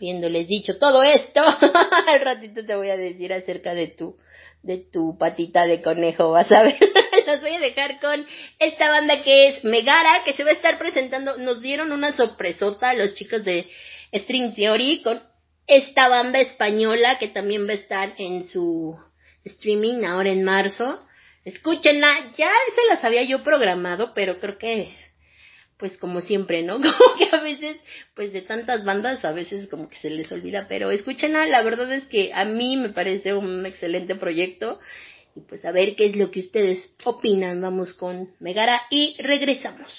habiéndoles dicho todo esto, *laughs* al ratito te voy a decir acerca de tu, de tu patita de conejo, vas a ver. *laughs* Los voy a dejar con esta banda que es Megara, que se va a estar presentando, nos dieron una sorpresota los chicos de String Theory con esta banda española que también va a estar en su streaming ahora en marzo. Escúchenla, ya se las había yo programado, pero creo que pues como siempre, ¿no? *laughs* Como que a veces, pues de tantas bandas, a veces como que se les olvida, pero escúchenla, la verdad es que a mí me parece un excelente proyecto y pues a ver qué es lo que ustedes opinan. Vamos con Megara y regresamos.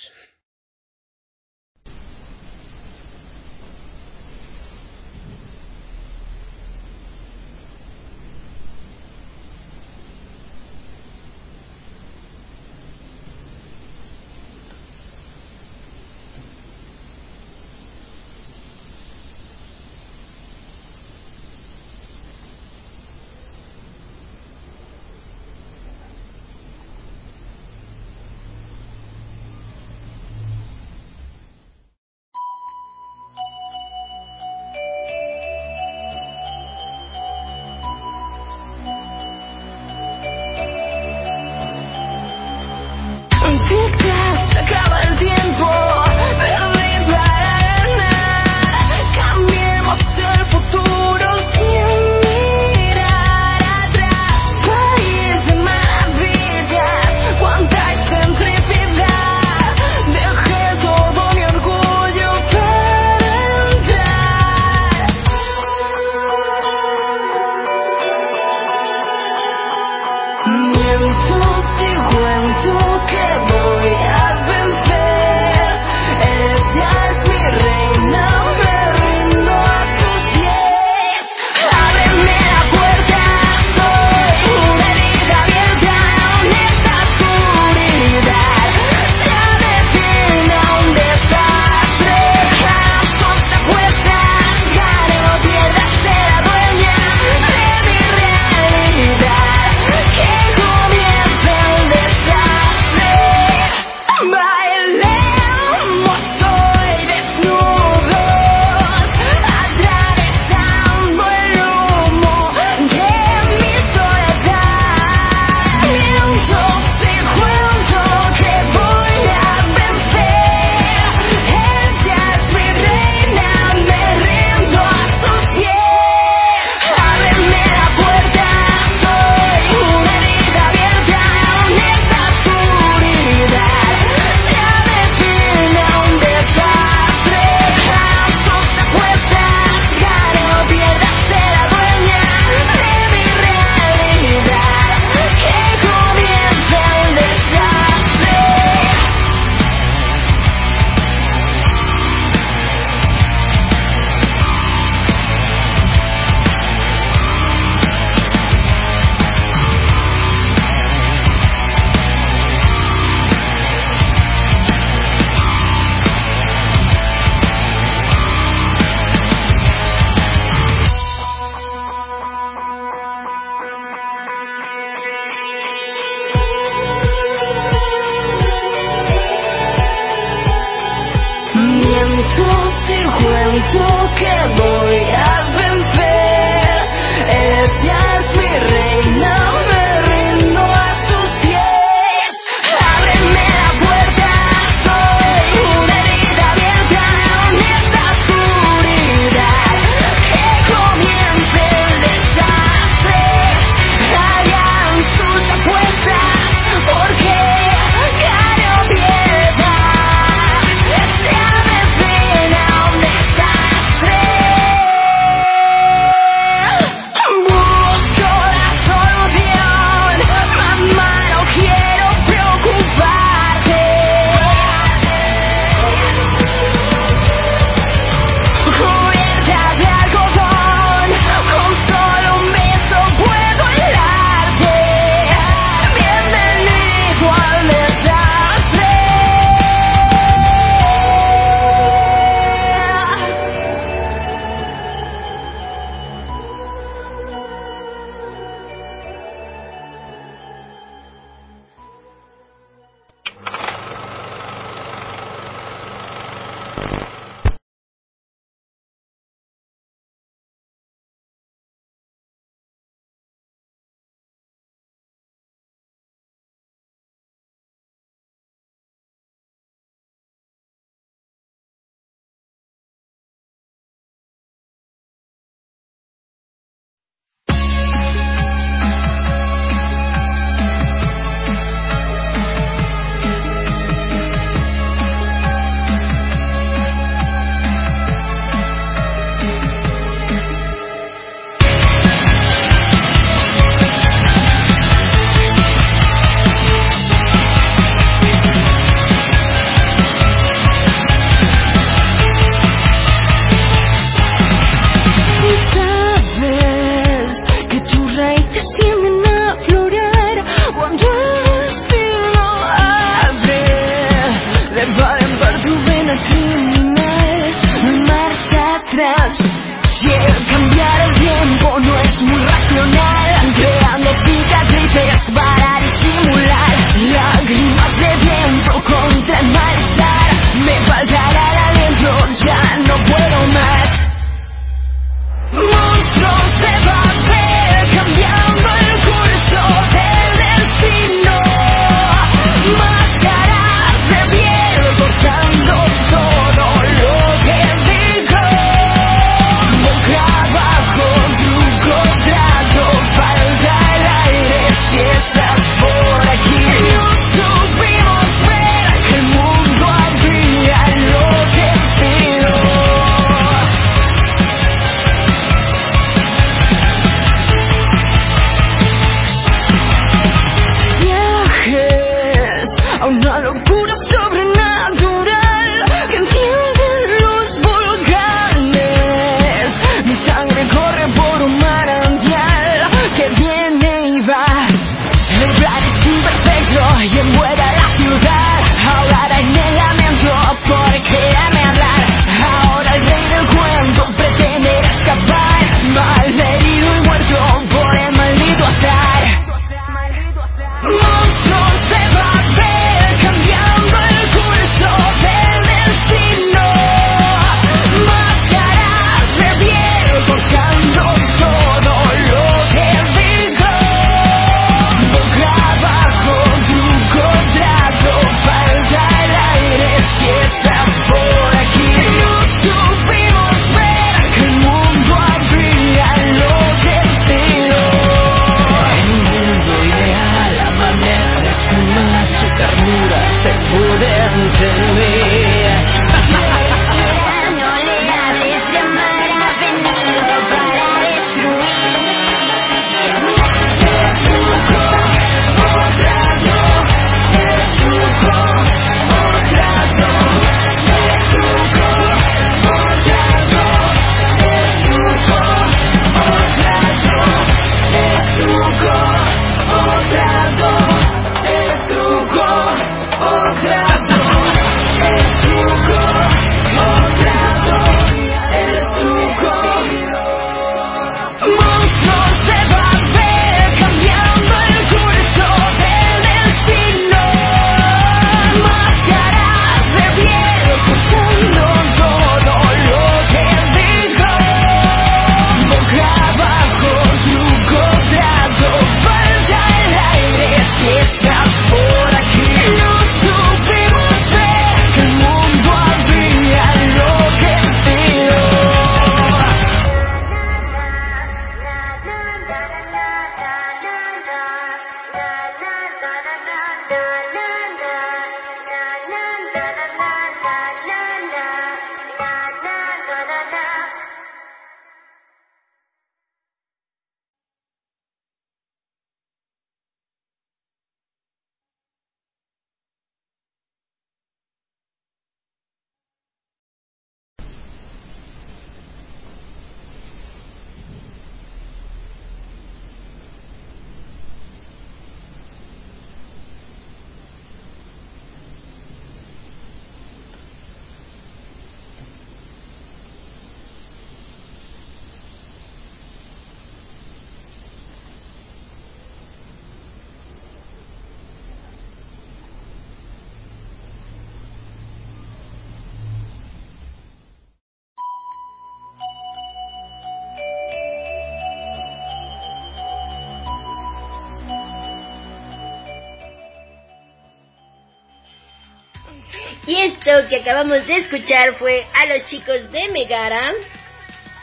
Y esto que acabamos de escuchar fue a los chicos de Megara.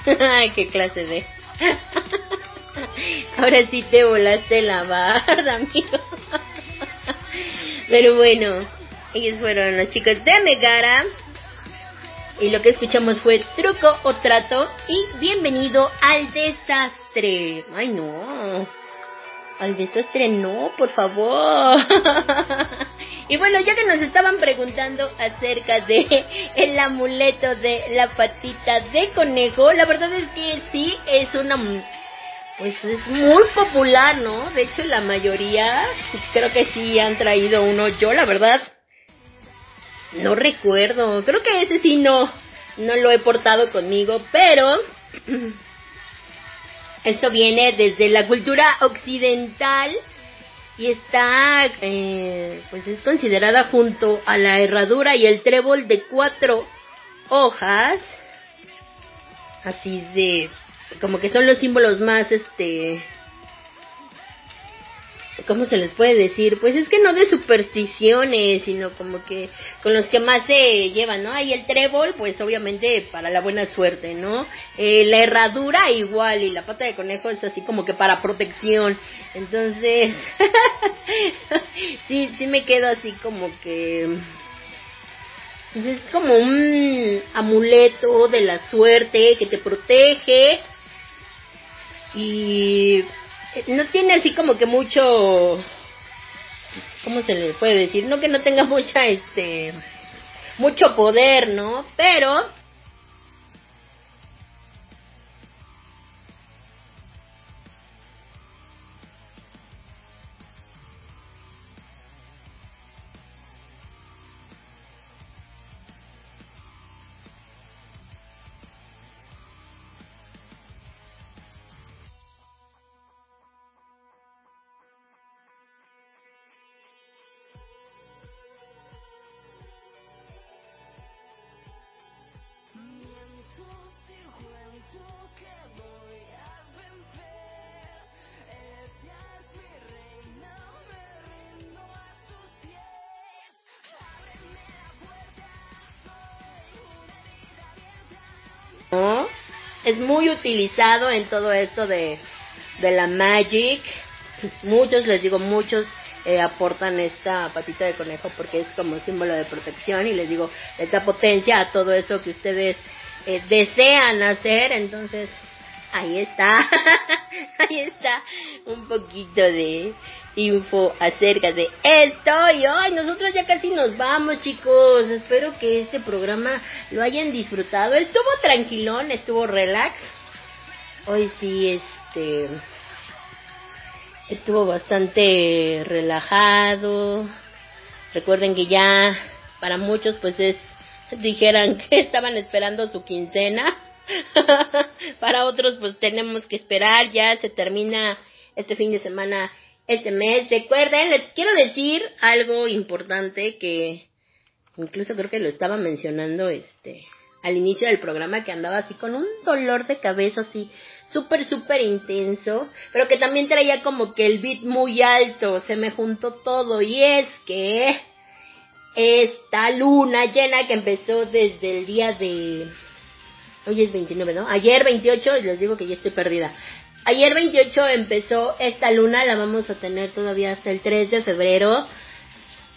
*laughs* Ay, qué clase de. *laughs* Ahora sí te volaste la barra, amigo. *laughs* Pero bueno, ellos fueron los chicos de Megara. Y lo que escuchamos fue truco o trato y bienvenido al desastre. Ay, no. Al desastre no, por favor. Y bueno, ya que nos estaban preguntando acerca de *laughs* el amuleto de la patita de conejo, la verdad es que sí es una pues es muy popular, ¿no? De hecho, la mayoría creo que sí han traído uno. Yo, la verdad, no recuerdo. Creo que ese sí no no lo he portado conmigo, pero *clears throat* Esto viene desde la cultura occidental y está, eh, pues es considerada junto a la herradura y el trébol de cuatro hojas, así de, como que son los símbolos más, este, ¿cómo se les puede decir? Pues es que no de supersticiones, sino como que con los que más se llevan, ¿no? Hay el trébol, pues obviamente para la buena suerte, ¿no? Eh, la herradura igual y la pata de conejo es así como que para protección. Entonces, *laughs* sí, sí me quedo así como que... Pues es como un amuleto de la suerte que te protege. Y no tiene así como que mucho ¿cómo se le puede decir? No que no tenga *laughs* mucha este mucho poder, ¿no? Pero muy utilizado en todo esto de, de la Magic. Muchos, les digo, muchos eh, aportan esta patita de conejo porque es como símbolo de protección y les digo, esta potencia a todo eso que ustedes eh, desean hacer. Entonces, ahí está, *laughs* ahí está un poquito de info acerca de esto. Y hoy nosotros ya casi nos vamos, chicos. Espero que este programa lo hayan disfrutado. Estuvo tranquilón, estuvo relax. Hoy sí, este. Estuvo bastante relajado. Recuerden que ya para muchos pues es dijeran *laughs* que estaban esperando su quincena. *laughs* para otros pues tenemos que esperar, ya se termina este fin de semana este mes. Recuerden, les quiero decir algo importante que incluso creo que lo estaba mencionando este al inicio del programa que andaba así con un dolor de cabeza así súper súper intenso, pero que también traía como que el beat muy alto, se me juntó todo y es que esta luna llena que empezó desde el día de hoy es 29, ¿no? Ayer 28 y les digo que ya estoy perdida. Ayer 28 empezó esta luna, la vamos a tener todavía hasta el 3 de febrero.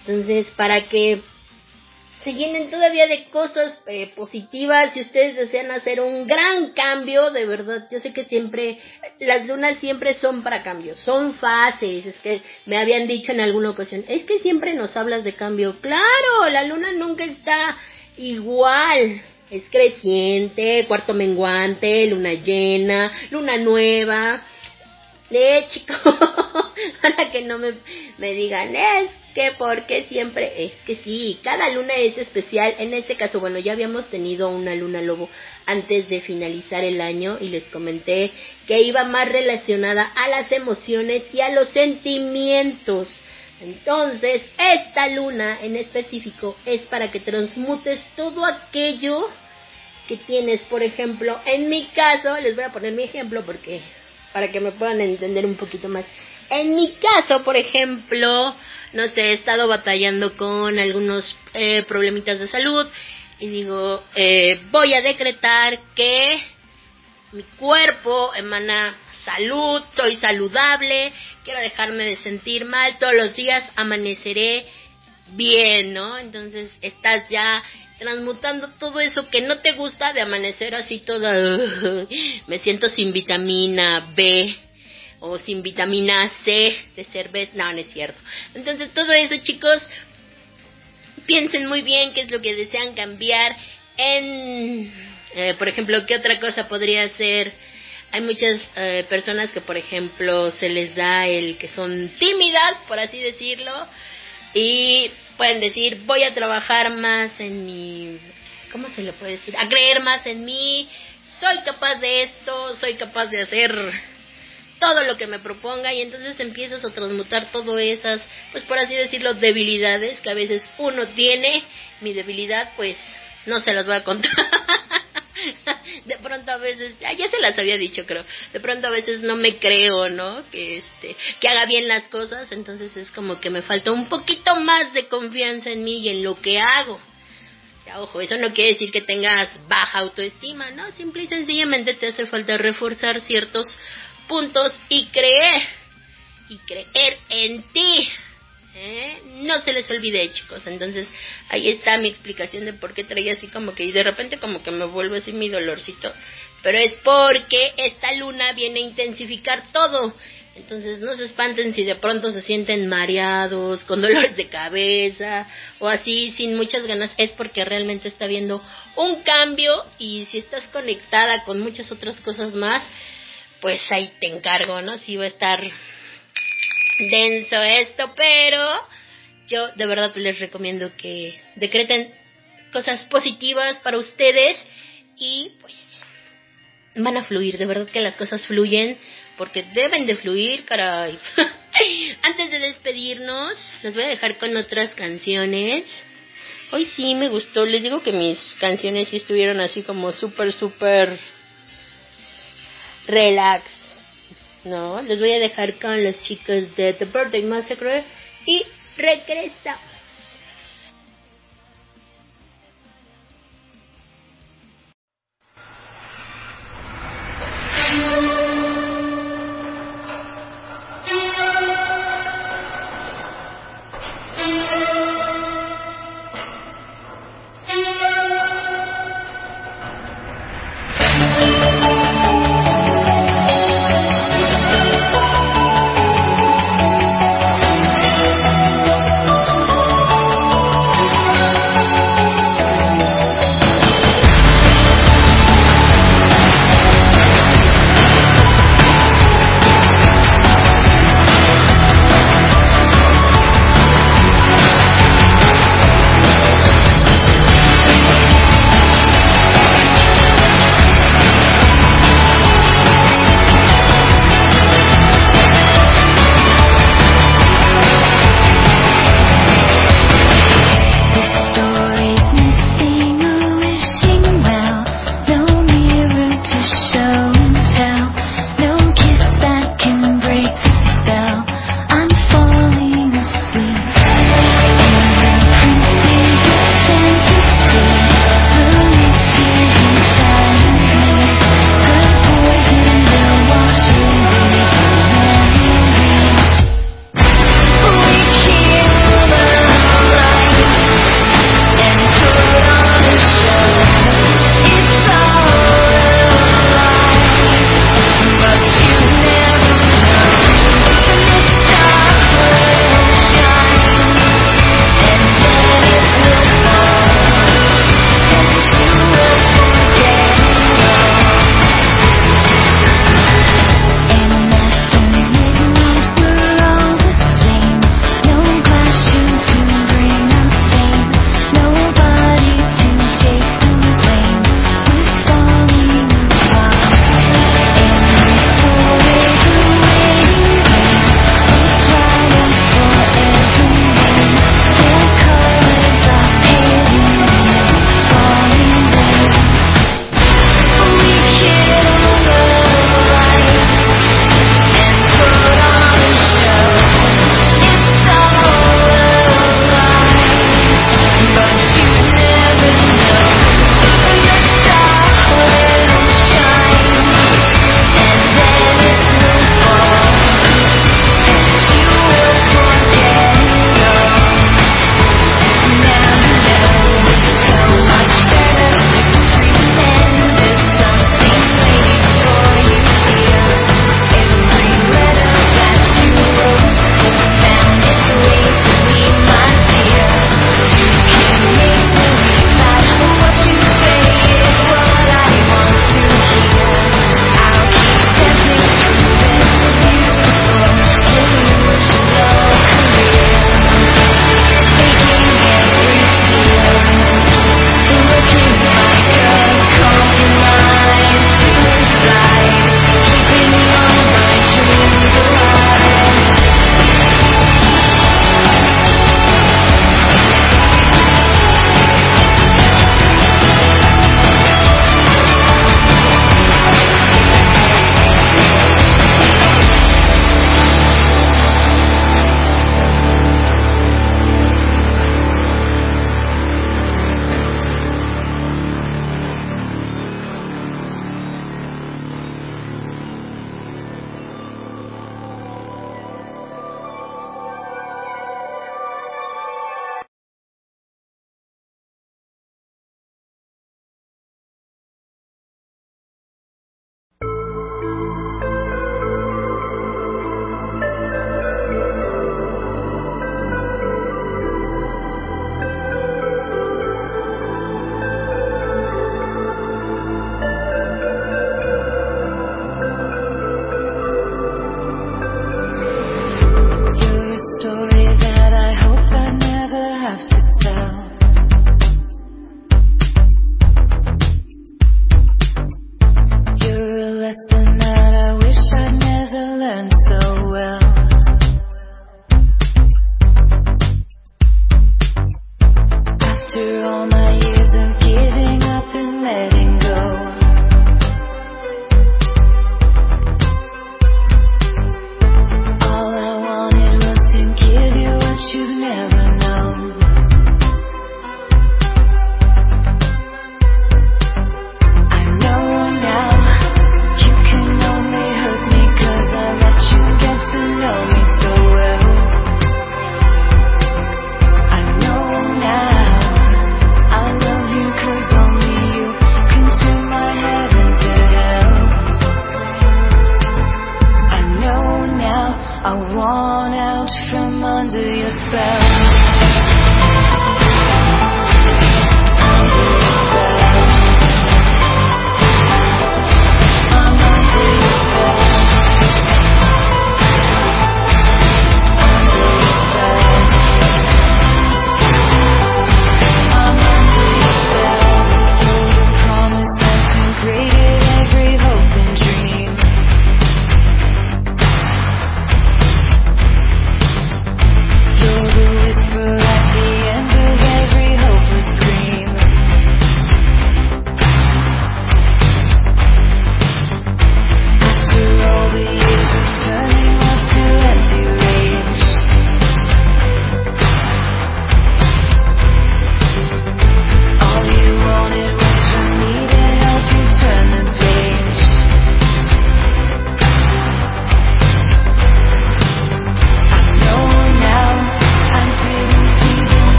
Entonces, para que se llenen todavía de cosas eh, positivas, si ustedes desean hacer un gran cambio, de verdad, yo sé que siempre, las lunas siempre son para cambios, son fases, es que me habían dicho en alguna ocasión, es que siempre nos hablas de cambio, claro, la luna nunca está igual, es creciente, cuarto menguante, luna llena, luna nueva. De chico, *laughs* para que no me, me digan, es que porque siempre, es que sí, cada luna es especial. En este caso, bueno, ya habíamos tenido una luna lobo antes de finalizar el año y les comenté que iba más relacionada a las emociones y a los sentimientos. Entonces, esta luna en específico es para que transmutes todo aquello que tienes, por ejemplo, en mi caso, les voy a poner mi ejemplo porque para que me puedan entender un poquito más. En mi caso, por ejemplo, no sé, he estado batallando con algunos eh, problemitas de salud y digo, eh, voy a decretar que mi cuerpo emana salud, soy saludable, quiero dejarme de sentir mal, todos los días amaneceré bien, ¿no? Entonces estás ya transmutando todo eso que no te gusta de amanecer así toda, *laughs* me siento sin vitamina B o sin vitamina C de cerveza, no, no es cierto. Entonces todo eso chicos, piensen muy bien qué es lo que desean cambiar en, eh, por ejemplo, qué otra cosa podría ser. Hay muchas eh, personas que, por ejemplo, se les da el que son tímidas, por así decirlo, y pueden decir, voy a trabajar más en mi, ¿cómo se le puede decir? A creer más en mí, soy capaz de esto, soy capaz de hacer todo lo que me proponga y entonces empiezas a transmutar todas esas, pues por así decirlo, debilidades que a veces uno tiene. Mi debilidad, pues no se las voy a contar. *laughs* de pronto a veces, ya se las había dicho creo, de pronto a veces no me creo, ¿no? Que este, que haga bien las cosas, entonces es como que me falta un poquito más de confianza en mí y en lo que hago. Ya, ojo, eso no quiere decir que tengas baja autoestima, ¿no? Simple y sencillamente te hace falta reforzar ciertos puntos y creer, y creer en ti. ¿Eh? No se les olvide, chicos. Entonces, ahí está mi explicación de por qué traía así como que, y de repente como que me vuelve así mi dolorcito. Pero es porque esta luna viene a intensificar todo. Entonces, no se espanten si de pronto se sienten mareados, con *laughs* dolores de cabeza, o así, sin muchas ganas. Es porque realmente está viendo un cambio y si estás conectada con muchas otras cosas más, pues ahí te encargo, ¿no? Si va a estar denso esto, pero yo de verdad les recomiendo que decreten cosas positivas para ustedes y pues van a fluir, de verdad que las cosas fluyen porque deben de fluir, caray. *laughs* Antes de despedirnos, les voy a dejar con otras canciones. Hoy sí me gustó, les digo que mis canciones sí estuvieron así como súper, súper relax. No, les voy a dejar con los chicos de The Birthday Massacre y regresa.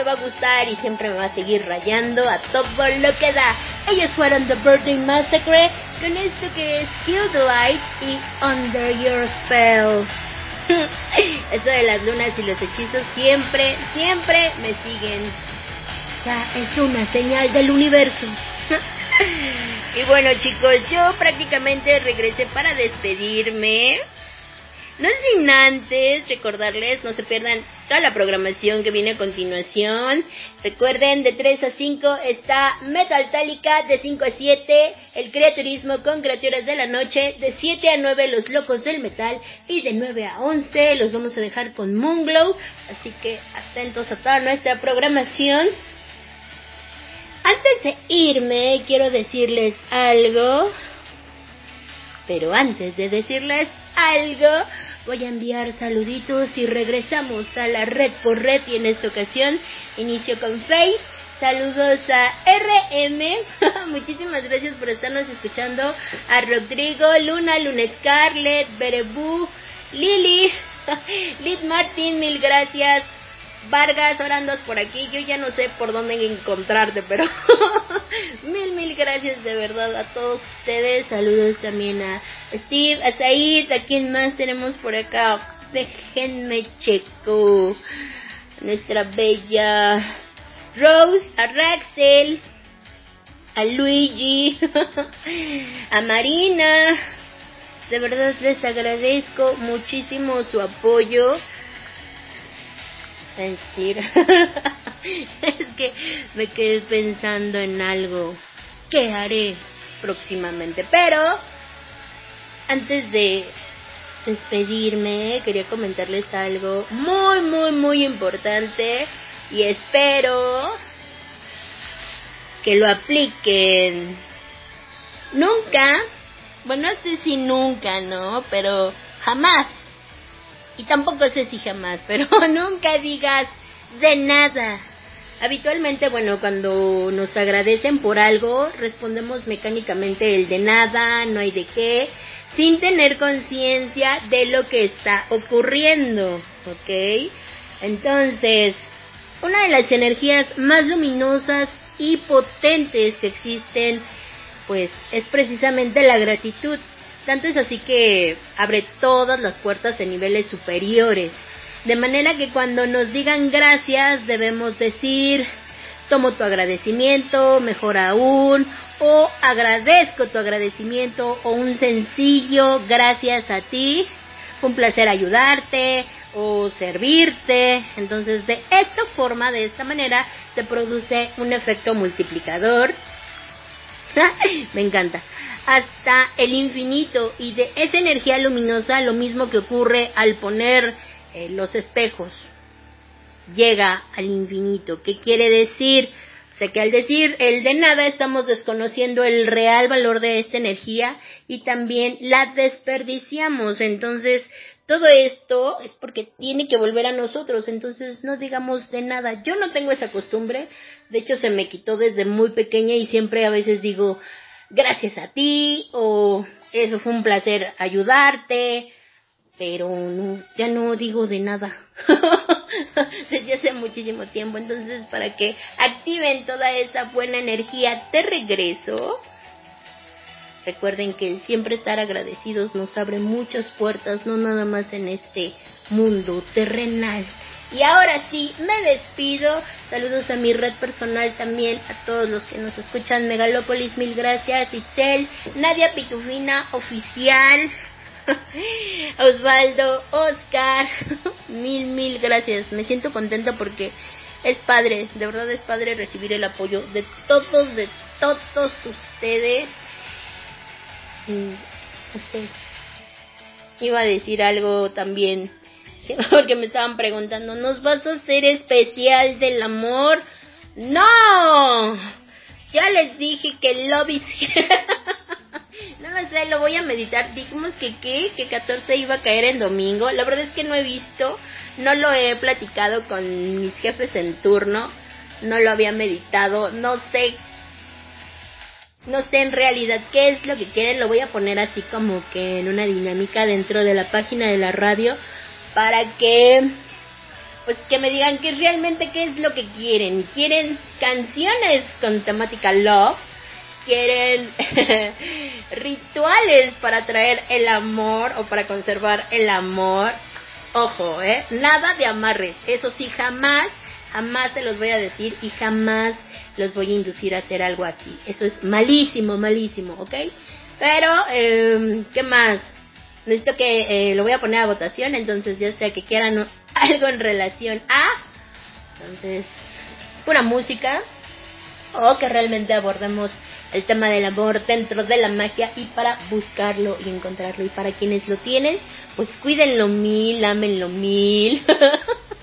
Me va a gustar y siempre me va a seguir rayando a todo lo que da. Ellos fueron The Birthday Massacre con esto que es Kill the Light y Under Your Spell. *laughs* Eso de las lunas y los hechizos siempre, siempre me siguen. Ya es una señal del universo. *laughs* y bueno chicos, yo prácticamente regresé para despedirme. No sin antes recordarles, no se pierdan toda la programación que viene a continuación. Recuerden, de 3 a 5 está Metaltálica, de 5 a 7 el Creaturismo con Criaturas de la Noche, de 7 a 9 Los Locos del Metal y de 9 a 11 los vamos a dejar con Moonglow. Así que atentos a toda nuestra programación. Antes de irme, quiero decirles algo. Pero antes de decirles algo, voy a enviar saluditos y regresamos a la red por red y en esta ocasión inicio con Faye. Saludos a RM. *laughs* Muchísimas gracias por estarnos escuchando. A Rodrigo, Luna, Luna Scarlett, Berebu, Lili, *laughs* Liz Martin, mil gracias. Vargas, ahora andas por aquí. Yo ya no sé por dónde encontrarte, pero *laughs* mil, mil gracias de verdad a todos ustedes. Saludos también a Steve, a Said, a quien más tenemos por acá. Déjenme checo. Nuestra bella Rose, a Raxel, a Luigi, *laughs* a Marina. De verdad les agradezco muchísimo su apoyo. *laughs* Es que me quedé pensando en algo que haré próximamente. Pero antes de despedirme, quería comentarles algo muy, muy, muy importante y espero que lo apliquen. Nunca, bueno, no sé si nunca, ¿no? Pero jamás. Y tampoco sé si jamás, pero *laughs* nunca digas de nada. Habitualmente, bueno, cuando nos agradecen por algo, respondemos mecánicamente el de nada, no hay de qué, sin tener conciencia de lo que está ocurriendo, ¿ok? Entonces, una de las energías más luminosas y potentes que existen, pues es precisamente la gratitud. Tanto es así que abre todas las puertas en niveles superiores. De manera que cuando nos digan gracias debemos decir, tomo tu agradecimiento, mejor aún, o agradezco tu agradecimiento, o un sencillo gracias a ti, fue un placer ayudarte, o servirte. Entonces, de esta forma, de esta manera, se produce un efecto multiplicador. *laughs* Me encanta. Hasta el infinito y de esa energía luminosa, lo mismo que ocurre al poner eh, los espejos. Llega al infinito. ¿Qué quiere decir? O que al decir el de nada estamos desconociendo el real valor de esta energía y también la desperdiciamos. Entonces, todo esto es porque tiene que volver a nosotros, entonces no digamos de nada. Yo no tengo esa costumbre, de hecho se me quitó desde muy pequeña y siempre a veces digo gracias a ti o eso fue un placer ayudarte, pero no, ya no digo de nada. *laughs* Desde hace muchísimo tiempo, entonces para que activen toda esa buena energía, te regreso Recuerden que siempre estar agradecidos nos abre muchas puertas, no nada más en este mundo terrenal. Y ahora sí, me despido. Saludos a mi red personal también, a todos los que nos escuchan. Megalópolis, mil gracias. Itzel, Nadia Pitufina, oficial. *laughs* Osvaldo, Oscar, *laughs* mil, mil gracias. Me siento contenta porque es padre, de verdad es padre recibir el apoyo de todos, de todos ustedes sé, iba a decir algo también, *laughs* porque me estaban preguntando, ¿nos vas a hacer especial del amor? No, ya les dije que Love is *laughs* No lo sé, lo voy a meditar. Dijimos que qué, que 14 iba a caer en domingo. La verdad es que no he visto, no lo he platicado con mis jefes en turno, no lo había meditado, no sé no sé en realidad qué es lo que quieren, lo voy a poner así como que en una dinámica dentro de la página de la radio para que pues que me digan que realmente qué es lo que quieren. Quieren canciones con temática love, quieren *laughs* rituales para traer el amor o para conservar el amor. Ojo, eh, nada de amarres, eso sí jamás, jamás se los voy a decir y jamás los voy a inducir a hacer algo así. Eso es malísimo, malísimo, ¿ok? Pero, eh, ¿qué más? Necesito que eh, lo voy a poner a votación, entonces ya sea que quieran *laughs* algo en relación a, entonces, pura música, o que realmente abordemos el tema del amor dentro de la magia y para buscarlo y encontrarlo. Y para quienes lo tienen, pues cuídenlo mil, ámenlo mil. *laughs*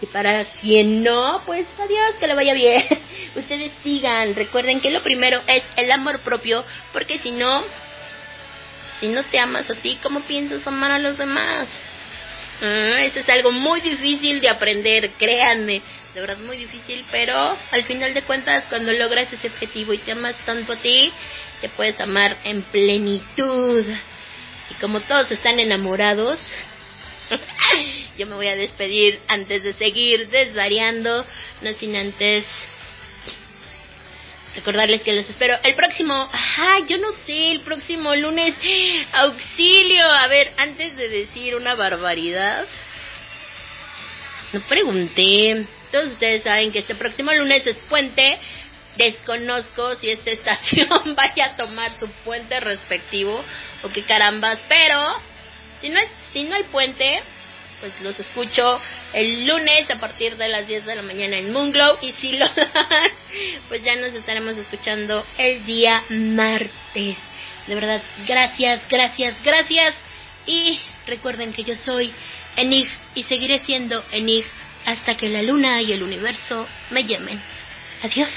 Y para quien no, pues adiós, que le vaya bien. *laughs* Ustedes sigan, recuerden que lo primero es el amor propio, porque si no, si no te amas a ti, ¿cómo piensas amar a los demás? Ah, eso es algo muy difícil de aprender, créanme, de verdad muy difícil, pero al final de cuentas cuando logras ese objetivo y te amas tanto a ti, te puedes amar en plenitud. Y como todos están enamorados, *laughs* yo me voy a despedir antes de seguir desvariando, no sin antes recordarles que los espero el próximo, ajá, yo no sé, el próximo lunes, *gasps* auxilio, a ver, antes de decir una barbaridad, no pregunté, todos ustedes saben que este próximo lunes es puente, desconozco si esta *laughs* estación vaya a tomar su puente respectivo o qué carambas, pero si no es, si no hay puente, pues los escucho el lunes a partir de las 10 de la mañana en Moonglow y si lo *laughs* dan, pues ya nos estaremos escuchando el día martes. De verdad, gracias, gracias, gracias. Y recuerden que yo soy Enig y seguiré siendo Enig hasta que la luna y el universo me llamen. Adiós.